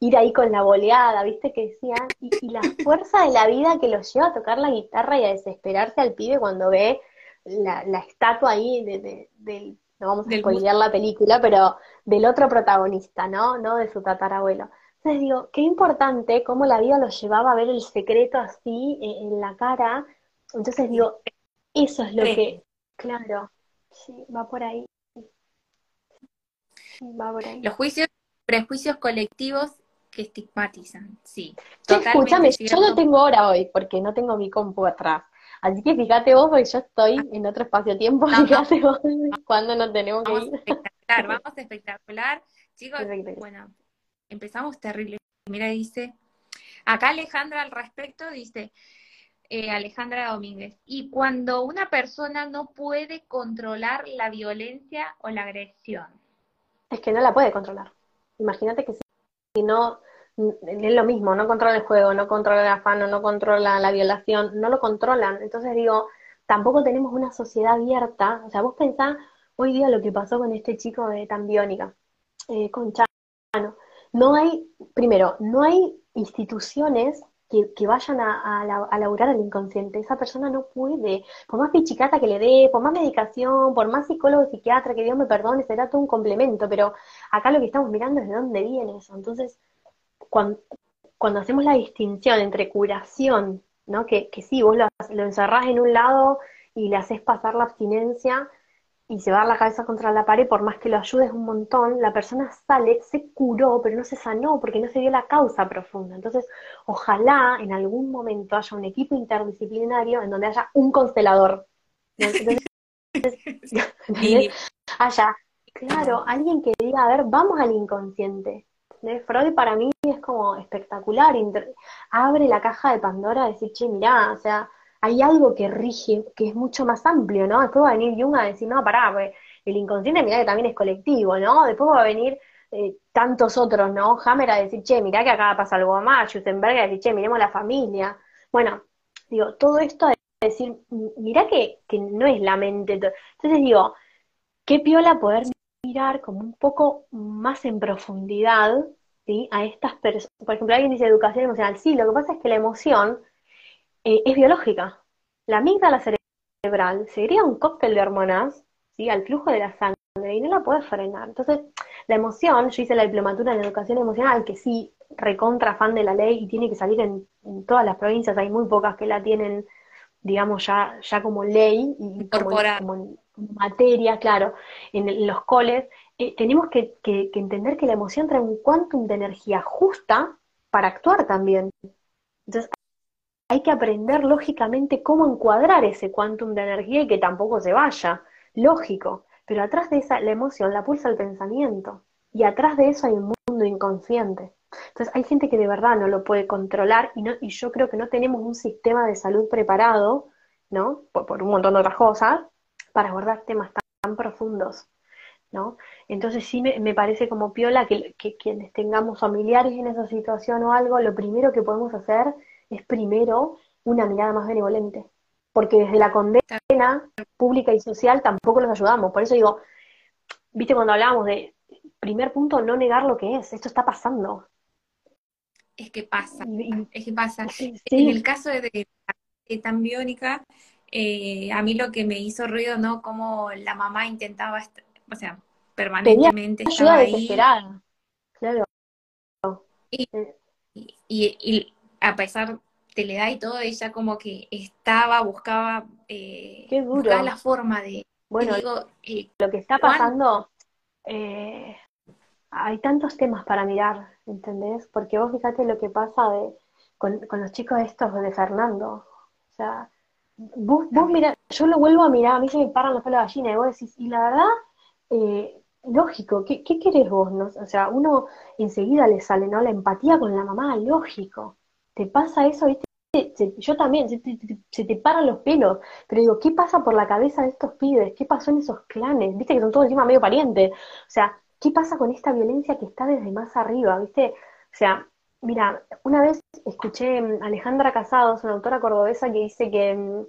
Ir ahí con la boleada, ¿viste? Que decían. Y, la fuerza de la vida que lo lleva a tocar la guitarra y a desesperarse al pibe cuando ve la, estatua ahí de, del, no vamos a spoilear la película, pero del otro protagonista, ¿no? No de su tatarabuelo. Entonces digo, qué importante cómo la vida los llevaba a ver el secreto así eh, en la cara. Entonces digo, eso es lo que, claro, sí, va por ahí. va por ahí. Los juicios, prejuicios colectivos que estigmatizan, sí. escúchame, yo no tengo hora hoy porque no tengo mi compu atrás. Así que fíjate vos, porque yo estoy en otro espacio-tiempo, fíjate vos cuando nos tenemos que ir. Espectacular, vamos a espectacular. Chicos, bueno, empezamos terrible. Mira, dice, acá Alejandra al respecto dice, eh, Alejandra Domínguez, y cuando una persona no puede controlar la violencia o la agresión. Es que no la puede controlar. Imagínate que si no, es lo mismo, no controla el juego, no controla el afano, no controla la violación, no lo controlan. Entonces digo, tampoco tenemos una sociedad abierta. O sea, vos pensás hoy día lo que pasó con este chico de tan biónica, eh, con Chano. No hay, primero, no hay instituciones que, vayan a, a, laburar al inconsciente. Esa persona no puede, por más pichicata que le dé, por más medicación, por más psicólogo, psiquiatra, que Dios me perdone, será todo un complemento, pero acá lo que estamos mirando es de dónde viene eso. Entonces, cuando, cuando hacemos la distinción entre curación, ¿no? que, que sí, vos lo, lo encerrás en un lado y le haces pasar la abstinencia, y se va a dar la cabeza contra la pared, por más que lo ayudes un montón, la persona sale, se curó, pero no se sanó porque no se dio la causa profunda. Entonces, ojalá en algún momento haya un equipo interdisciplinario en donde haya un constelador. Entonces, *laughs* haya, *laughs* claro, alguien que diga, a ver, vamos al inconsciente. Freud para mí es como espectacular, abre la caja de Pandora y decir, che, mirá, o sea, hay algo que rige, que es mucho más amplio, ¿no? Después va a venir Jung a decir, no, pará, pues, el inconsciente mirá que también es colectivo, ¿no? Después va a venir eh, tantos otros, ¿no? Hammer a decir, che, mirá que acá pasa algo más, Schutzenberg a decir, che, miremos la familia. Bueno, digo, todo esto a decir, mirá que, que no es la mente. Entonces digo, qué piola poder mirar como un poco más en profundidad, ¿sí? A estas personas. Por ejemplo, alguien dice educación emocional. Sí, lo que pasa es que la emoción eh, es biológica. La amígdala cerebral sería un cóctel de hormonas, ¿sí? Al flujo de la sangre y no la puede frenar. Entonces, la emoción, yo hice la diplomatura en educación emocional, que sí, recontra fan de la ley y tiene que salir en, todas las provincias, hay muy pocas que la tienen, digamos, ya, ya como ley y como, materia, claro, en, los coles, eh, tenemos que, entender que la emoción trae un quantum de energía justa para actuar también. Entonces, hay que aprender lógicamente cómo encuadrar ese quantum de energía y que tampoco se vaya. Lógico. Pero atrás de esa, la emoción la pulsa el pensamiento. Y atrás de eso hay un mundo inconsciente. Entonces hay gente que de verdad no lo puede controlar y, no, y yo creo que no tenemos un sistema de salud preparado, ¿no? Por, un montón de otras cosas, para abordar temas tan, profundos, ¿no? Entonces sí me, parece como piola que, que, quienes tengamos familiares en esa situación o algo, lo primero que podemos hacer es primero una mirada más benevolente, porque desde la condena pública y social tampoco los ayudamos. Por eso digo, viste cuando hablábamos de primer punto, no negar lo que es, esto está pasando. Es que pasa, es que pasa. En el caso de, tan biónica, eh, a mí lo que me hizo ruido, ¿no? Como la mamá intentaba, o sea, permanentemente ayuda desesperada. Claro. Y, y, a pesar de la edad y todo, ella como que estaba, buscaba, eh, la forma de... Bueno, eh, lo que está pasando, eh, hay tantos temas para mirar, ¿entendés? Porque vos fíjate lo que pasa de, con, los chicos estos de Fernando. O sea, vos, vos mira, yo lo vuelvo a mirar, a mí se me paran los pelos de gallina y vos decís, y la verdad, eh, lógico, ¿qué, ¿qué, querés vos? No? O sea, uno enseguida le sale, ¿no? La empatía con la mamá, lógico te pasa eso, ¿viste? yo también, se te, paran los pelos, pero digo, ¿qué pasa por la cabeza de estos pibes? ¿Qué pasó en esos clanes? ¿Viste que son todos encima medio parientes? O sea, ¿qué pasa con esta violencia que está desde más arriba? ¿Viste? O sea, mira, una vez escuché a mm, Alejandra Casados, una autora cordobesa, que dice que, mm,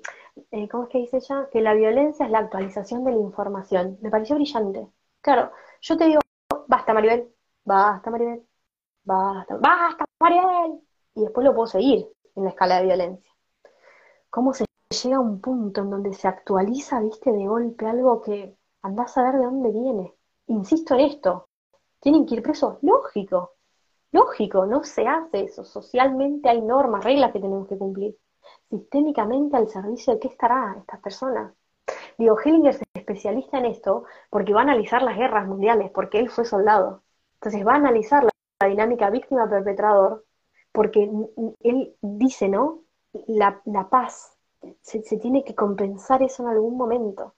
eh, ¿cómo es que dice ella? Que la violencia es la actualización de la información. Me pareció brillante. Claro, yo te digo, basta Maribel, basta Maribel, basta, basta Maribel, y después lo puedo seguir en la escala de violencia. ¿Cómo se llega a un punto en donde se actualiza, viste, de golpe algo que andás a ver de dónde viene? Insisto en esto, ¿tienen que ir presos? Lógico, Lógico, no se hace eso. Socialmente hay normas, reglas que tenemos que cumplir. Sistémicamente al servicio de qué estará estas personas. Digo, Hellinger es especialista en esto porque va a analizar las guerras mundiales, porque él fue soldado. Entonces va a analizar la, dinámica víctima-perpetrador, porque él dice, ¿no? La, paz, se, tiene que compensar eso en algún momento.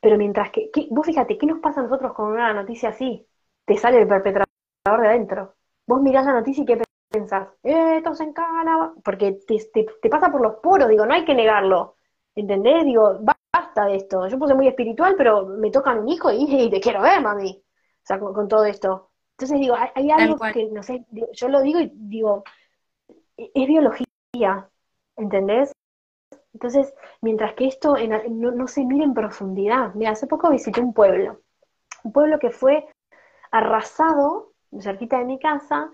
Pero mientras que, vos fíjate, ¿qué nos pasa a nosotros con una noticia así? Te sale el perpetrador de adentro. Vos mirás la noticia y ¿qué pensás? Eh, esto se encana, porque te, te, pasa por los poros, digo, no hay que negarlo. ¿Entendés? Digo, basta de esto. Yo puse muy espiritual, pero me tocan un hijo y, te quiero ver, mami. O sea, con, todo esto. Entonces digo, hay, algo que, no sé, yo lo digo y digo, es biología, ¿entendés? Entonces, mientras que esto no, se mire en profundidad. Mira, hace poco visité un pueblo, un pueblo que fue arrasado, cerquita de mi casa,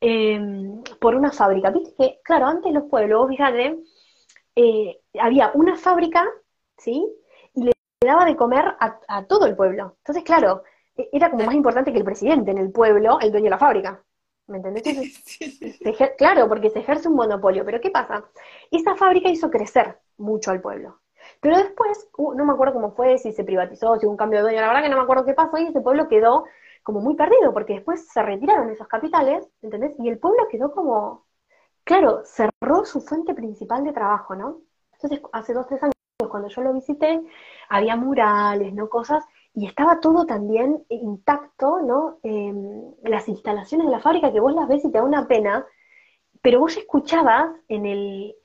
em, por una fábrica. Viste que, claro, antes los pueblos, vos fíjate, eh, había una fábrica, ¿sí? Y le daba de comer a, todo el pueblo. Entonces, claro, e, era como más importante que el presidente en el pueblo, el dueño de la fábrica. ¿Me entendés? claro, porque se ejerce un monopolio. Pero ¿qué pasa? Esa fábrica hizo crecer mucho al pueblo. Pero después, uh, no me acuerdo cómo fue, si se privatizó, si hubo un cambio de dueño, la verdad que no me acuerdo qué pasó y ese pueblo quedó como muy perdido, porque después se retiraron esos capitales, ¿entendés? Y el pueblo quedó como, claro, cerró su fuente principal de trabajo, ¿no? Entonces, hace dos, tres años, cuando yo lo visité, había murales, ¿no? Cosas, y estaba todo también intacto, ¿no? Em, las instalaciones de la fábrica que vos las ves y te da una pena, pero vos escuchabas en el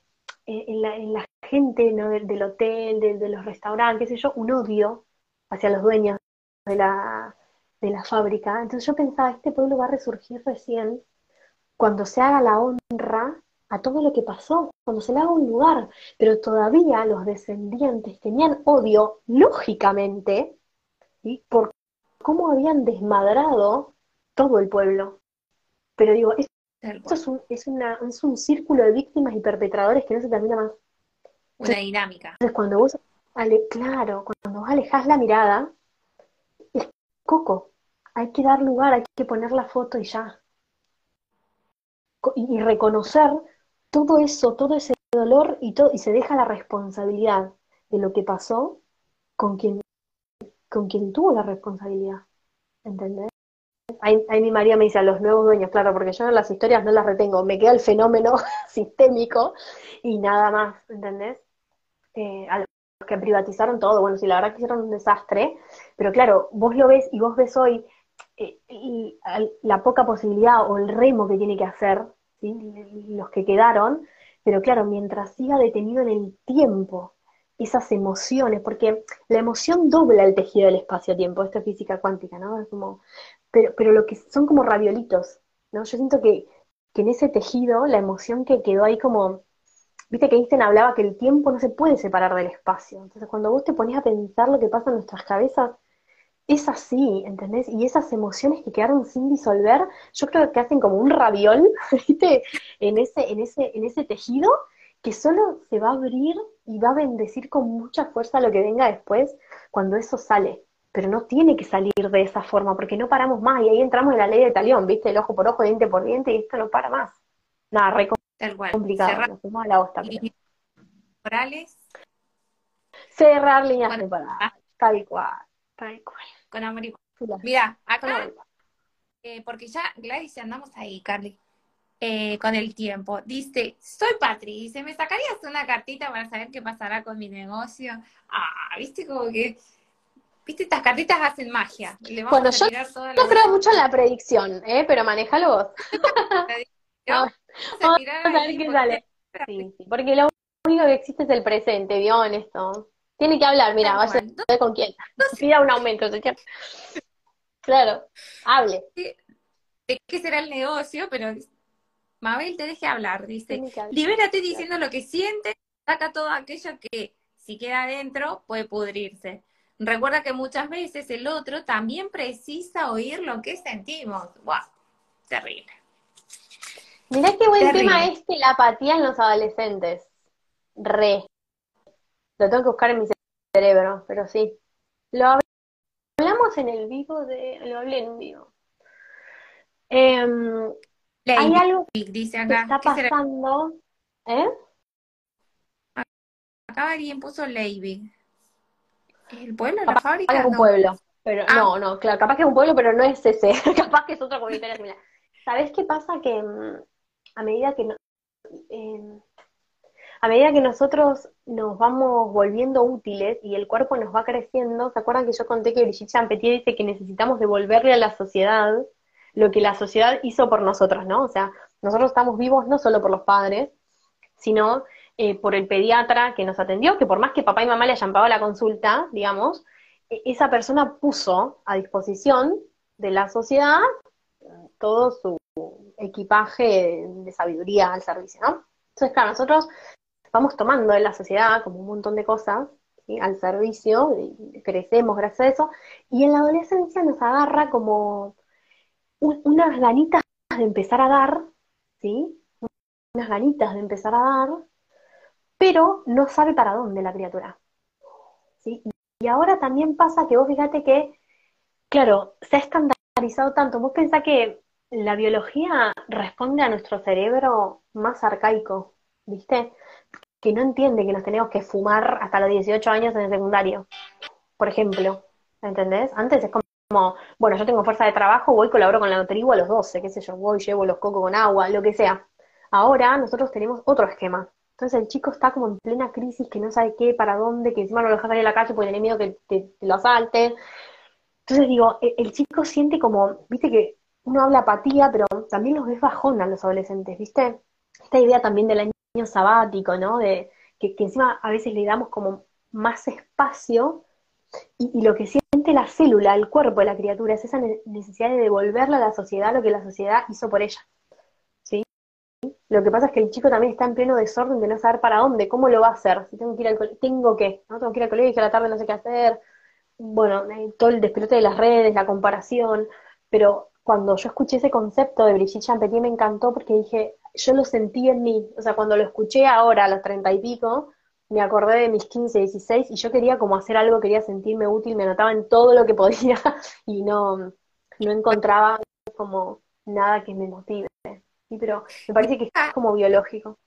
en la, en la gente ¿no? del, hotel, de, los restaurantes, qué sé yo, un odio hacia los dueños de la, de la fábrica. Entonces yo pensaba, este pueblo va a resurgir recién cuando se haga la honra a todo lo que pasó, cuando se le haga un lugar, pero todavía los descendientes tenían odio, lógicamente, por cómo habían desmadrado todo el pueblo. Pero digo, esto es un, es, una, es un círculo de víctimas y perpetradores que no se termina más. Una dinámica. Entonces, cuando vos, ale, claro, cuando vos alejás la mirada, coco. Hay que dar lugar, hay que poner la foto y ya. Y, reconocer todo eso, todo ese dolor y, todo, y se deja la responsabilidad de lo que pasó con quien, con quien tuvo la responsabilidad. ¿Entendés? Ahí, mi María me dice a los nuevos dueños, claro, porque yo las historias no las retengo, me queda el fenómeno *laughs* sistémico y nada más, ¿entendés? Eh, a los que privatizaron todo, bueno, sí, la verdad que hicieron un desastre, pero claro, vos lo ves y vos ves hoy eh, la poca posibilidad o el remo que tiene que hacer, los que quedaron, pero claro, mientras siga detenido en el tiempo, esas emociones, porque la emoción dobla el tejido del espacio-tiempo, esto es física cuántica, ¿no? Es como, pero, pero lo que son como raviolitos, ¿no? Yo siento que, que en ese tejido, la emoción que quedó ahí como, viste que Einstein hablaba que el tiempo no se puede separar del espacio, entonces cuando vos te pones a pensar lo que pasa en nuestras cabezas, es así, ¿entendés? Y esas emociones que quedaron sin disolver, yo creo que hacen como un raviol, *laughs* ¿viste? En ese, en ese, en ese tejido, que solo se va a abrir y va a bendecir con mucha fuerza lo que venga después cuando eso sale. Pero no tiene que salir de esa forma, porque no paramos más. Y ahí entramos en la ley de talión, ¿viste? El ojo por ojo, diente por diente, y esto no para más. Nada, re complicado. Cerrar, Nos fuimos a la hosta. Morales. Cerrar líneas separadas. Tal cual, tal cual. Con amor y Mira, acá, eh, porque ya, Gladys, andamos ahí, Carly. Eh, con el tiempo. Dice, soy Patri, dice, ¿me sacarías una cartita para saber qué pasará con mi negocio? Ah, viste como que, viste, estas cartitas hacen magia. Le vamos bueno, a yo no creo mucho en la predicción, ¿eh? pero manejalo vos. *laughs* *laughs* vamos, a, ver qué sale. Sí, sí, porque lo único que existe es el presente, ¿vio? En esto. Tiene que hablar, mira, vaya a ver con quién. Pida un aumento, Claro, hable. ¿De qué será el negocio? Pero Mabel te deje hablar, dice, libérate diciendo lo que sientes, saca todo aquello que si queda adentro puede pudrirse. Recuerda que muchas veces el otro también precisa oír lo que sentimos. ¡Wow! Terrible. Mirá qué buen tema este, la apatía en los adolescentes. Re. Lo tengo que buscar en mi cerebro, pero sí. Lo hablamos en el vivo de. Lo hablé en un vivo. Eh, hay algo que dice acá. está ¿Qué será? pasando, ¿eh? Acá alguien puso Leibig. ¿Es el pueblo, la Capaz que fábrica? es un No. pueblo, pero Ah. no, no, claro, capaz que es un pueblo, pero no es ese, *laughs* capaz que es otro comunitario similar. ¿Sabés qué pasa? Que mm, a medida que eh, a medida que nosotros nos vamos volviendo útiles y el cuerpo nos va creciendo, ¿se acuerdan que yo conté que Brigitte Champetier dice que necesitamos devolverle a la sociedad lo que la sociedad hizo por nosotros, ¿no? O sea, nosotros estamos vivos no solo por los padres, sino eh, por el pediatra que nos atendió, que por más que papá y mamá le hayan pagado la consulta, digamos, e- esa persona puso a disposición de la sociedad todo su equipaje de sabiduría al servicio, ¿no? Entonces, claro, nosotros vamos tomando de la sociedad como un montón de cosas al servicio, y crecemos gracias a eso, y en la adolescencia nos agarra como un- unas ganitas de empezar a dar, ¿sí? Unas ganitas de empezar a dar, pero no sabe para dónde la criatura, ¿sí? Y ahora también pasa que vos fíjate que, claro, se ha estandarizado tanto, vos pensás que la biología responde a nuestro cerebro más arcaico, ¿viste? Que no entiende que nos tenemos que fumar hasta los 18 años en el secundario, por ejemplo, ¿entendés? Antes es como, bueno, yo tengo fuerza de trabajo, voy, colaboro con la tribu a los 12, qué sé yo, voy, llevo los cocos con agua, lo que sea. Ahora nosotros tenemos otro esquema. Entonces el chico está como en plena crisis, que no sabe qué, para dónde, que encima no lo deja salir a la calle porque tiene miedo que te, lo asalte. Entonces digo, el, el chico siente como, viste que uno habla apatía, pero también los ves bajón a los adolescentes, ¿viste? Esta idea también del año sabático, ¿no? De que, que encima a veces le damos como más espacio y, y lo que siente la célula, el cuerpo de la criatura, es esa ne- necesidad de devolverle a la sociedad lo que la sociedad hizo por ella. ¿Sí? Lo que pasa es que el chico también está en pleno desorden de no saber para dónde, cómo lo va a hacer, si tengo que ir al colegio, tengo que, ¿no? Tengo que ir al colegio, a la tarde no sé qué hacer, bueno, eh, todo el despelote de las redes, la comparación, pero cuando yo escuché ese concepto de Brigitte me encantó porque dije, yo lo sentí en mí, o sea, cuando lo escuché ahora a los treinta y pico, me acordé de mis 15, 16 y yo quería como hacer algo, quería sentirme útil, me anotaba en todo lo que podía *laughs* y no, no encontraba como nada que me motive. Sí, pero me parece que es como biológico.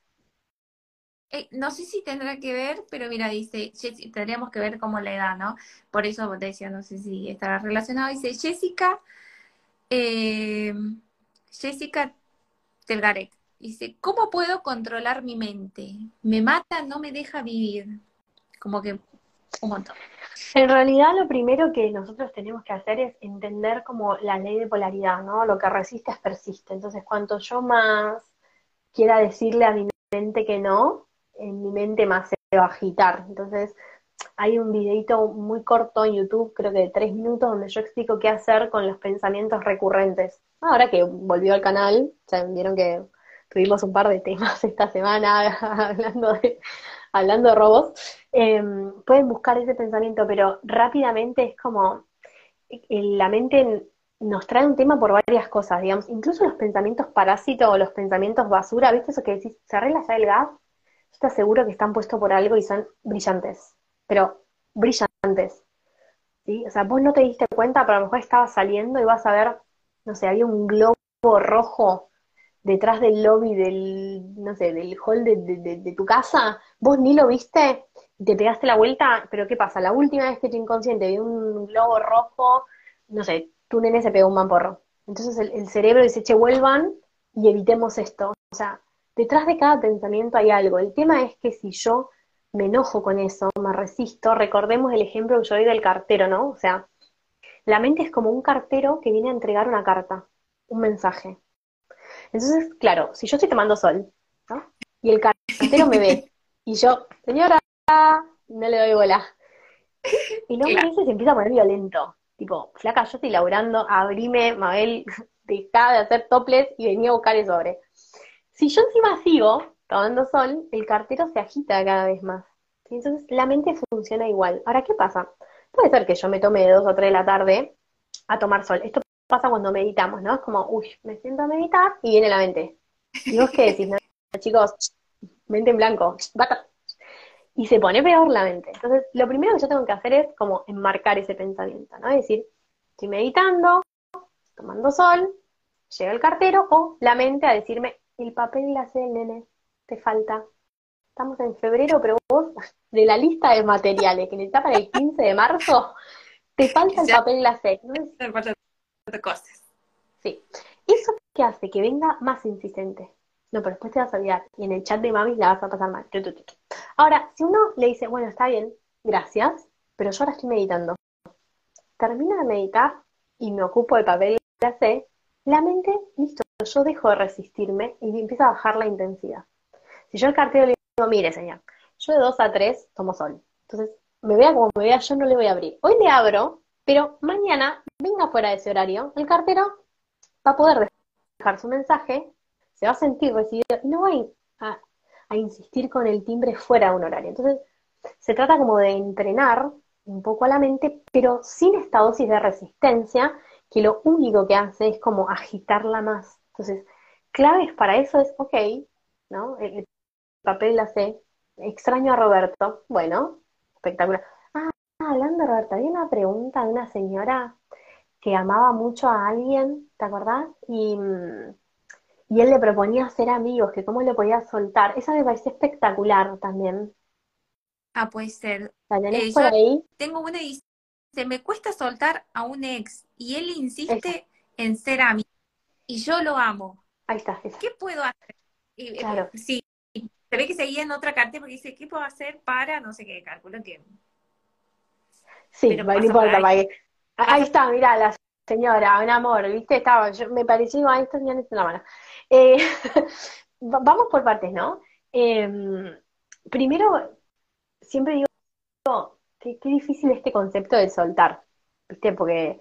Eh, no sé si tendrá que ver, pero mira, dice, tendríamos que ver como la edad, ¿no? Por eso te decía, no sé si estará relacionado. Dice Jessica, eh, Jessica Telgarek. Dice, ¿cómo puedo controlar mi mente? Me mata, no me deja vivir. Como que un montón. En realidad lo primero que nosotros tenemos que hacer es entender como la ley de polaridad, ¿no? Lo que resiste es persiste. Entonces, cuanto yo más quiera decirle a mi mente que no, en mi mente más se va a agitar. Entonces, hay un videito muy corto en YouTube, creo que de tres minutos, donde yo explico qué hacer con los pensamientos recurrentes. Ahora que volvió al canal, ya vieron que tuvimos un par de temas *laughs* esta semana *laughs* hablando de, hablando de robots. Eh, pueden buscar ese pensamiento, pero rápidamente es como eh, la mente nos trae un tema por varias cosas, digamos, incluso los pensamientos parásitos o los pensamientos basura, ¿viste eso que decís, se arregla ya el gas? Yo te aseguro que están puestos por algo y son brillantes, pero brillantes, ¿sí? O sea, vos no te diste cuenta, pero a lo mejor estabas saliendo y vas a ver, no sé, había un globo rojo detrás del lobby del, no sé, del hall de, de, de, tu casa, vos ni lo viste y te pegaste la vuelta, pero ¿qué pasa? La última vez que tu inconsciente vio un globo rojo, no sé, tu nene se pegó un mamporro. Entonces el, el cerebro dice, che, vuelvan y evitemos esto. O sea, detrás de cada pensamiento hay algo. El tema es que si yo me enojo con eso, me resisto, recordemos el ejemplo que yo doy del cartero, ¿no? O sea, la mente es como un cartero que viene a entregar una carta, un mensaje. Entonces, claro, si yo estoy tomando sol, ¿no? Y el cartero me ve, *laughs* y yo, señora, no le doy bola. Y no Claro. ese se empieza a poner violento. Tipo, flaca, yo estoy laburando, abrime, Mabel, *laughs* dejá de hacer toples y vení a buscar el sobre. Si yo encima sigo tomando sol, el cartero se agita cada vez más. ¿sí? Entonces, la mente funciona igual. Ahora, ¿qué pasa? Puede ser que yo me tome de dos o tres de la tarde a tomar sol. Esto pasa cuando meditamos, ¿no? Es como, uy, me siento a meditar y viene la mente. ¿Y vos qué decís? *laughs* Chicos, mente en blanco, bata. Y se pone peor la mente. Entonces, lo primero que yo tengo que hacer es como enmarcar ese pensamiento, ¿no? Es decir, estoy meditando, tomando sol, llega el cartero o la mente a decirme, el papel la hace el nene, te falta. Estamos en febrero, pero vos, de la lista de materiales que necesitas para el 15 de marzo, te falta el papel la hace. ¿no de cosas. Sí. ¿Eso qué hace? Que venga más insistente. No, pero después te vas a olvidar. Y en el chat de mami la vas a pasar mal. Ahora, si uno le dice, bueno, está bien, gracias, pero yo ahora estoy meditando. Termina de meditar y me ocupo del papel la C, la mente, listo, yo dejo de resistirme y empieza a bajar la intensidad. Si yo el cartero le digo, mire señor, yo de 2 a 3 tomo sol. Entonces, me vea como me vea, yo no le voy a abrir. Hoy le abro, pero mañana, venga fuera de ese horario, el cartero va a poder dejar su mensaje, se va a sentir recibido y no va a, insistir con el timbre fuera de un horario. Entonces, se trata como de entrenar un poco a la mente, pero sin esta dosis de resistencia que lo único que hace es como agitarla más. Entonces, claves para eso es, ok, ¿no? El, papel la C, extraño a Roberto, bueno, espectacular. Ah, hablando de Roberto, había una pregunta de una señora que amaba mucho a alguien, ¿te acordás? Y, y él le proponía ser amigos, que cómo le podía soltar. Esa me parece espectacular también. Ah, puede ser. Eh, por ahí? Tengo una y se me cuesta soltar a un ex y él insiste en ser amigo y yo lo amo. Ahí está. ¿Qué puedo hacer? Eh, claro. Sí, se ve que seguía en otra carta porque dice, ¿qué puedo hacer para no sé qué? Calculo que... Sí, no importa, ahí. ahí está, mirá, la señora, un amor, ¿viste? Estaba, yo, me pareció, ahí está, ya la mano. Eh, *laughs* vamos por partes, ¿no? Em, primero, siempre digo, qué, difícil este concepto de soltar, ¿viste? Porque,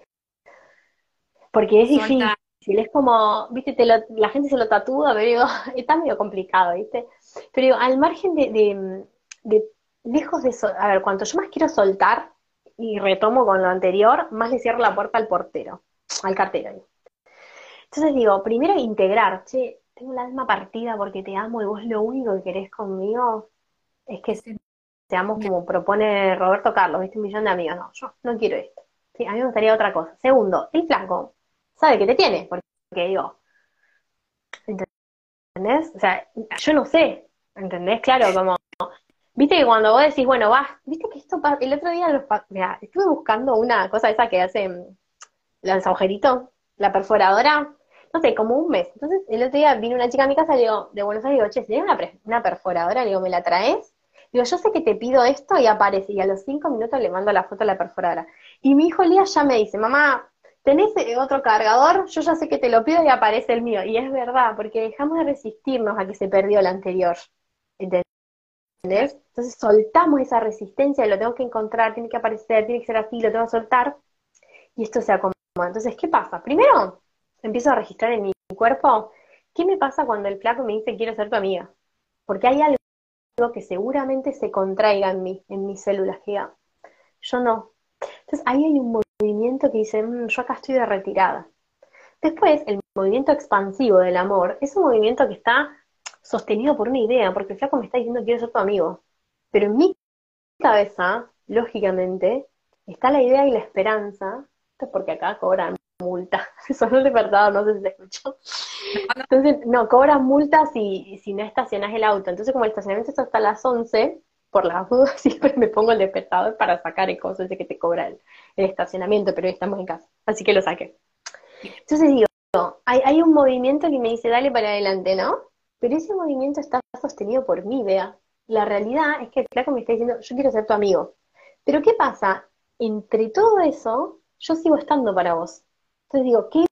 porque es difícil, es como, ¿viste? Te la gente se lo tatúa, pero digo, *laughs* está medio complicado, ¿viste? Pero digo, al margen de, de, lejos de, a ver, cuanto yo más quiero soltar, y retomo con lo anterior, más le cierro la puerta al portero, al cartero. Entonces digo, primero integrar, che, tengo la alma partida porque te amo y vos lo único que querés conmigo es que seamos como propone Roberto Carlos, ¿viste? Un millón de amigos. No, yo no quiero esto. A mí me gustaría otra cosa. Segundo, el flaco sabe que te tiene, porque digo, ¿entendés? O sea, yo no sé, ¿entendés? Claro, como, viste que cuando vos decís, bueno, vas, viste que esto pasa, el otro día mira, estuve buscando una cosa esa que hacen los agujeritos, la perforadora, no sé, como un mes. Entonces, el otro día vino una chica a mi casa, le digo, de Buenos Aires, digo, che, si una, una perforadora, le digo, ¿me la traes? Digo, yo sé que te pido esto y aparece. Y a los cinco minutos le mando la foto a la perforadora. Y mi hijo Elías ya me dice, mamá, ¿tenés eh, otro cargador? Yo ya sé que te lo pido y aparece el mío. Y es verdad, porque dejamos de resistirnos a que se perdió el anterior. ¿Entendés? Entonces soltamos esa resistencia, lo tengo que encontrar, tiene que aparecer, tiene que ser así, lo tengo que soltar. Y esto se acomoda. Entonces, ¿qué pasa? Primero, empiezo a registrar en mi cuerpo, ¿qué me pasa cuando el flaco me dice quiero ser tu amiga? Porque hay algo que seguramente se contraiga en mí, en mis células, que yo no. Entonces ahí hay un movimiento que dice, mm, yo acá estoy de retirada. Después, el movimiento expansivo del amor es un movimiento que está sostenido por una idea, porque el flaco me está diciendo quiero ser tu amigo. Pero en mi cabeza, lógicamente, está la idea y la esperanza, esto es porque acá cobran multa. *laughs* Eso no es de verdad, no sé si se escuchó. Entonces, no, cobran multas si, si no estacionas el auto. Entonces, como el estacionamiento es hasta las 11, por las dudas *laughs* siempre me pongo el despertador para sacar el coso ese que te cobra el, estacionamiento, pero hoy estamos en casa, así que lo saqué. Entonces digo, hay, hay un movimiento que me dice, dale para adelante, ¿no? Pero ese movimiento está sostenido por mí, vea. La realidad es que el flaco me está diciendo, yo quiero ser tu amigo. Pero ¿qué pasa? Entre todo eso, yo sigo estando para vos. Entonces digo, ¿qué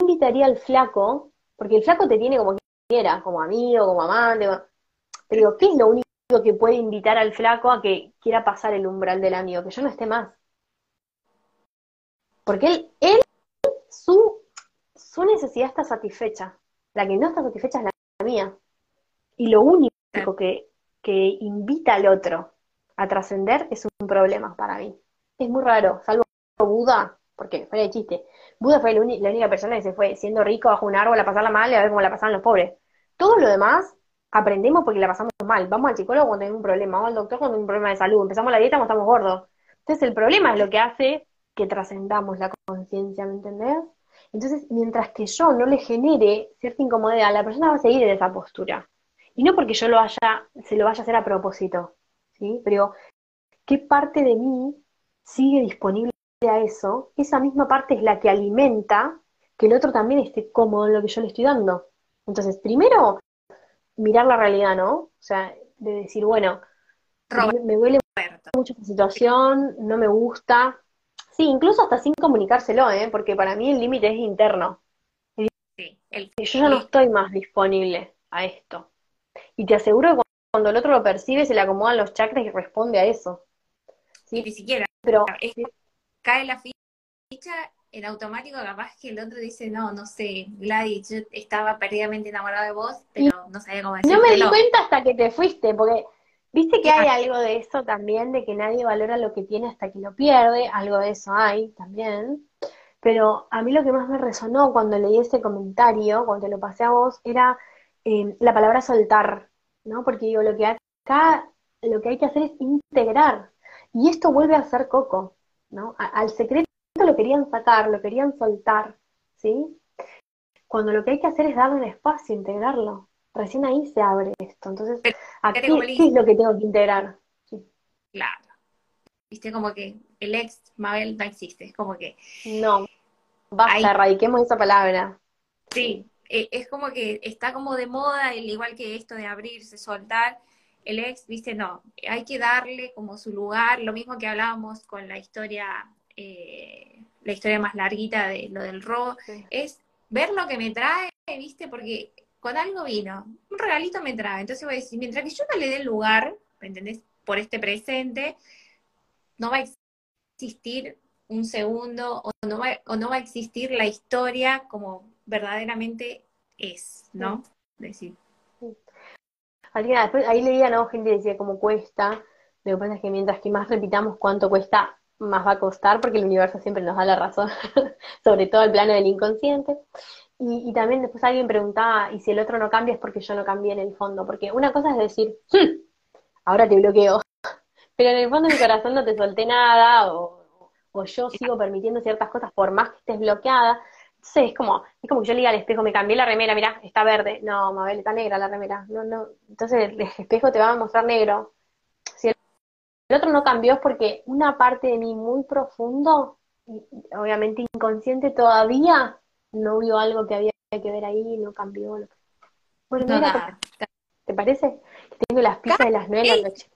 invitaría al flaco? Porque el flaco te tiene como quiera, como amigo, como amante. Pero digo, ¿qué es lo único que puede invitar al flaco a que quiera pasar el umbral del amigo? Que yo no esté más. Porque él, él su, su necesidad está satisfecha. La que no está satisfecha es la mía. Y lo único que, que invita al otro a trascender es un problema para mí. Es muy raro, salvo Buda, porque fuera de chiste, Buda fue la, única persona que se fue siendo rico bajo un árbol a pasarla mal y a ver cómo la pasaban los pobres. Todo lo demás aprendemos porque la pasamos mal. Vamos al psicólogo cuando tenemos un problema, vamos al doctor cuando tenemos un problema de salud, empezamos la dieta cuando estamos gordos. Entonces el problema es lo que hace que trascendamos la conciencia, ¿me entendés? Entonces, mientras que yo no le genere cierta incomodidad, la persona va a seguir en esa postura. Y no porque yo lo haya, se lo vaya a hacer a propósito, ¿sí? Pero, ¿qué parte de mí sigue disponible a eso? Esa misma parte es la que alimenta que el otro también esté cómodo en lo que yo le estoy dando. Entonces, primero, mirar la realidad, ¿no? O sea, de decir, bueno, me, duele mucho esta situación, no me gusta. Sí, incluso hasta sin comunicárselo, ¿eh? Porque para mí el límite es interno. Sí, el, yo ya no estoy más disponible a esto. Y te aseguro que cuando el otro lo percibe, se le acomodan los chakras y responde a eso. ¿Sí? Ni siquiera. Pero cae la ficha en automático, capaz que el otro dice, no, no sé, Gladys, yo estaba perdidamente enamorado de vos, pero no sabía cómo decirlo. No me di cuenta hasta que te fuiste, porque viste que hay algo de eso también, de que nadie valora lo que tiene hasta que lo pierde, algo de eso hay también. Pero a mí lo que más me resonó cuando leí ese comentario, cuando te lo pasé a vos, era eh, la palabra soltar, ¿no? Porque digo, lo que acá, lo que hay que hacer es integrar. Y esto vuelve a ser coco, ¿no? al secreto lo querían sacar, lo querían soltar, ¿sí? Cuando lo que hay que hacer es darle un espacio, integrarlo. Recién ahí se abre esto. Entonces, ¿qué, es lo que tengo que integrar? Claro. Viste, como que el ex Mabel no existe, es como que... No, basta, erradiquemos esa palabra. Sí, e, es como que está como de moda, el igual que esto de abrirse, soltar, el ex, viste, no, hay que darle como su lugar, lo mismo que hablábamos con la historia eh, la historia más larguita de lo del robo, es ver lo que me trae, ¿viste? Porque con algo vino, un regalito me trae. Entonces voy a decir, mientras que yo no le dé el lugar, ¿me entendés? Por este presente, no va a existir un segundo o no va, o no va a existir la historia como verdaderamente es, ¿no? Decir. ahí leía, ¿no? Gente decía cómo cuesta. Lo que pasa es que mientras que más repitamos cuánto cuesta, más va a costar porque el universo siempre nos da la razón, *laughs* sobre todo el plano del inconsciente. Y, también después alguien preguntaba, ¿y si el otro no cambia es porque yo no cambié en el fondo? Porque una cosa es decir, hm, ahora te bloqueo, *laughs* pero en el fondo de mi corazón no te solté nada, o, yo sigo permitiendo ciertas cosas por más que estés bloqueada. Entonces es como, es como que yo le diga al espejo, me cambié la remera, mira, está verde. No, Mabel, está negra la remera. No, no. Entonces el espejo te va a mostrar negro. Si otro no cambió porque una parte de mí muy profundo, obviamente inconsciente todavía, no vio algo que había que ver ahí y no cambió. Bueno, mira, ¿te parece? tengo las pizzas de las nueve de la noche.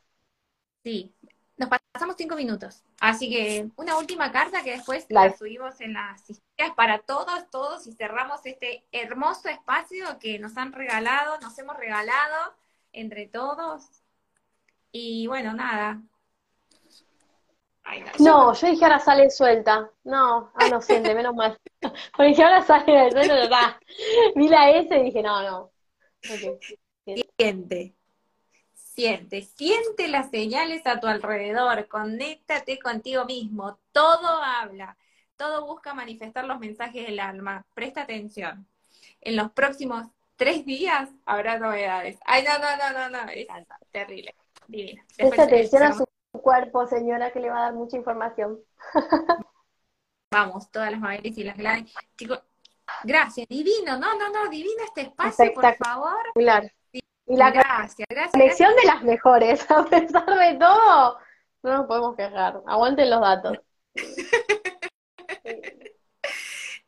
Sí, nos pasamos cinco minutos. Así que una última carta que después la subimos en las historias para todos, todos y cerramos este hermoso espacio que nos han regalado, nos hemos regalado entre todos. Y bueno, nada, no, yo dije ahora sale suelta. No, ah, no siente, menos mal. *laughs* Porque dije ahora sale suelta, Vi la S y dije, no, no. Siente, siente, siente las señales a tu alrededor, conéctate contigo mismo, todo habla, todo busca manifestar los mensajes del alma, presta atención. En los próximos tres días habrá novedades. Ay, no, no, no, no, no, es terrible, divina. Presta atención a su cuerpo, señora, que le va a dar mucha información. *laughs* Vamos, todas las Mabelis y las Gladys. Chicos, gracias, divino, no, no, no, divino este espacio, por favor. Y la gracias, gracias. Conexión de las mejores, *laughs* a pesar de todo, no nos podemos quejar. Aguanten los datos. *laughs*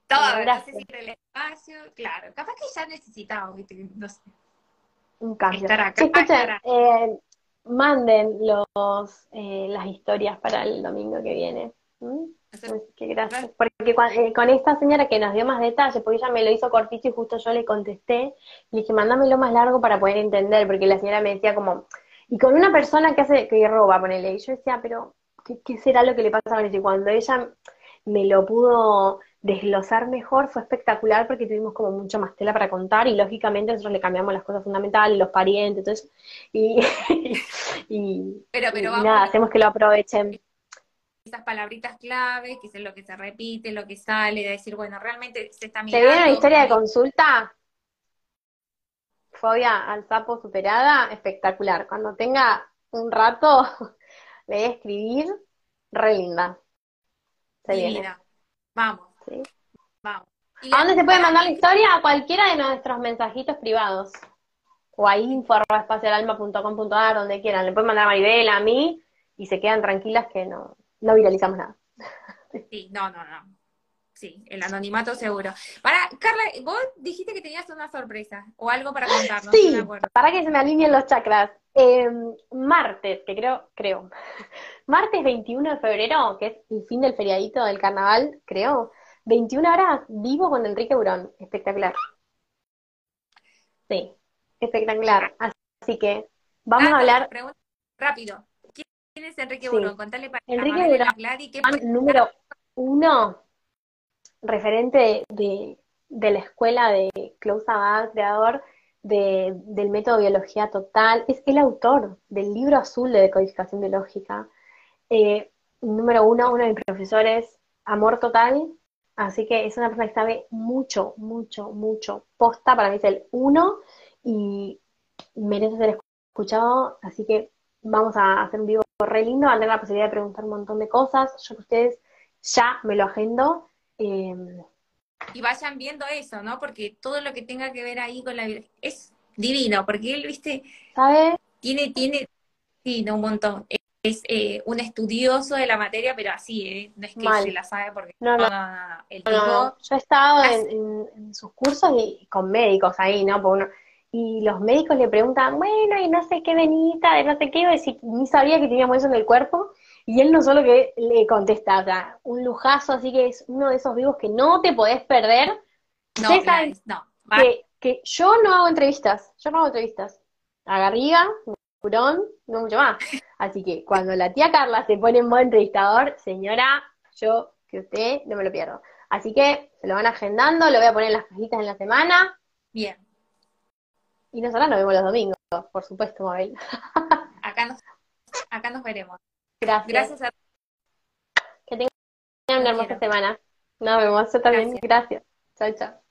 todo, gracias. el espacio, claro. Capaz que ya necesitamos, no sé. Un cambio. Estar acá. Eh, manden los, eh, las historias para el domingo que viene. ¿Mm? que gracias. Porque eh, con, esta señora que nos dio más detalles, porque ella me lo hizo cortito y justo yo le contesté, le dije, mándamelo más largo para poder entender, porque la señora me decía como, y con una persona que hace, que roba, ponele, y yo decía, pero, ¿qué, qué será lo que le pasa a Y cuando ella me lo pudo desglosar mejor, fue espectacular porque tuvimos como mucho más tela para contar y lógicamente nosotros le cambiamos las cosas fundamentales, los parientes, entonces, y, *laughs* y, pero, pero nada, hacemos que lo aprovechen. Esas palabritas clave, que es lo que se repite, lo que sale, de decir, bueno, realmente se está mirando. ¿Se viene una historia de consulta? Fobia al sapo superada, espectacular. Cuando tenga un rato, le voy a escribir, re linda. Se Vamos. Vamos. ¿A dónde se puede mandar la historia? A cualquiera de nuestros mensajitos privados. O a info.espacialalma.com.ar, donde quieran. Le pueden mandar a Maribel, a mí, y se quedan tranquilas que no, no viralizamos nada. Sí, no, no, no. Sí, el anonimato seguro. Para, Carla, vos dijiste que tenías una sorpresa o algo para contarnos. Sí, para que se me alineen los chakras. Eh, martes, que creo, creo. *laughs* Martes 21 de febrero, que es el fin del feriadito del carnaval, creo. 21 horas vivo con Enrique Burón. Espectacular. Sí, espectacular. Así que vamos a hablar. rápido. ¿Quién es Enrique Burón? Contale para Enrique Burón, número uno, referente de, la escuela de Klaus Abad, creador del método biología total, es el autor del libro azul de decodificación biológica. Eh, número uno, uno de mis profesores, amor total, así que es una persona que sabe mucho, mucho, mucho. Posta, para mí es el uno y merece ser escuchado, así que vamos a hacer un vivo re lindo, van a tener la posibilidad de preguntar un montón de cosas, yo que ustedes ya me lo agendo. Em, y vayan viendo eso, ¿no? Porque todo lo que tenga que ver ahí con la es divino, porque él, viste, ¿sabe? Tiene, tiene, sí, no, un montón. Es eh, un estudioso de la materia, pero así, ¿eh? No es que se la sabe porque... No, no, no. El tipo... Yo he estado en, sus cursos y con médicos ahí, ¿no? y los médicos le preguntan, bueno, y no sé qué venita, de no sé qué, y ni sabía que teníamos eso en el cuerpo, y él no solo que le contesta, o sea, un lujazo, así que es uno de esos vivos que no te podés perder. No, no. Que, que, yo no hago entrevistas, yo no hago entrevistas. A Garriga, Curón, no mucho más. Así que cuando la tía Carla se pone en modo entrevistador, señora, yo que usted no me lo pierdo. Así que se lo van agendando, lo voy a poner en las cajitas en la semana. Bien. Y nosotros nos vemos los domingos, por supuesto, Mabel. *laughs* acá nos, acá nos veremos. Gracias. Gracias a Que tengan una hermosa semana. Nos vemos. Yo también. Gracias. Chao, chao.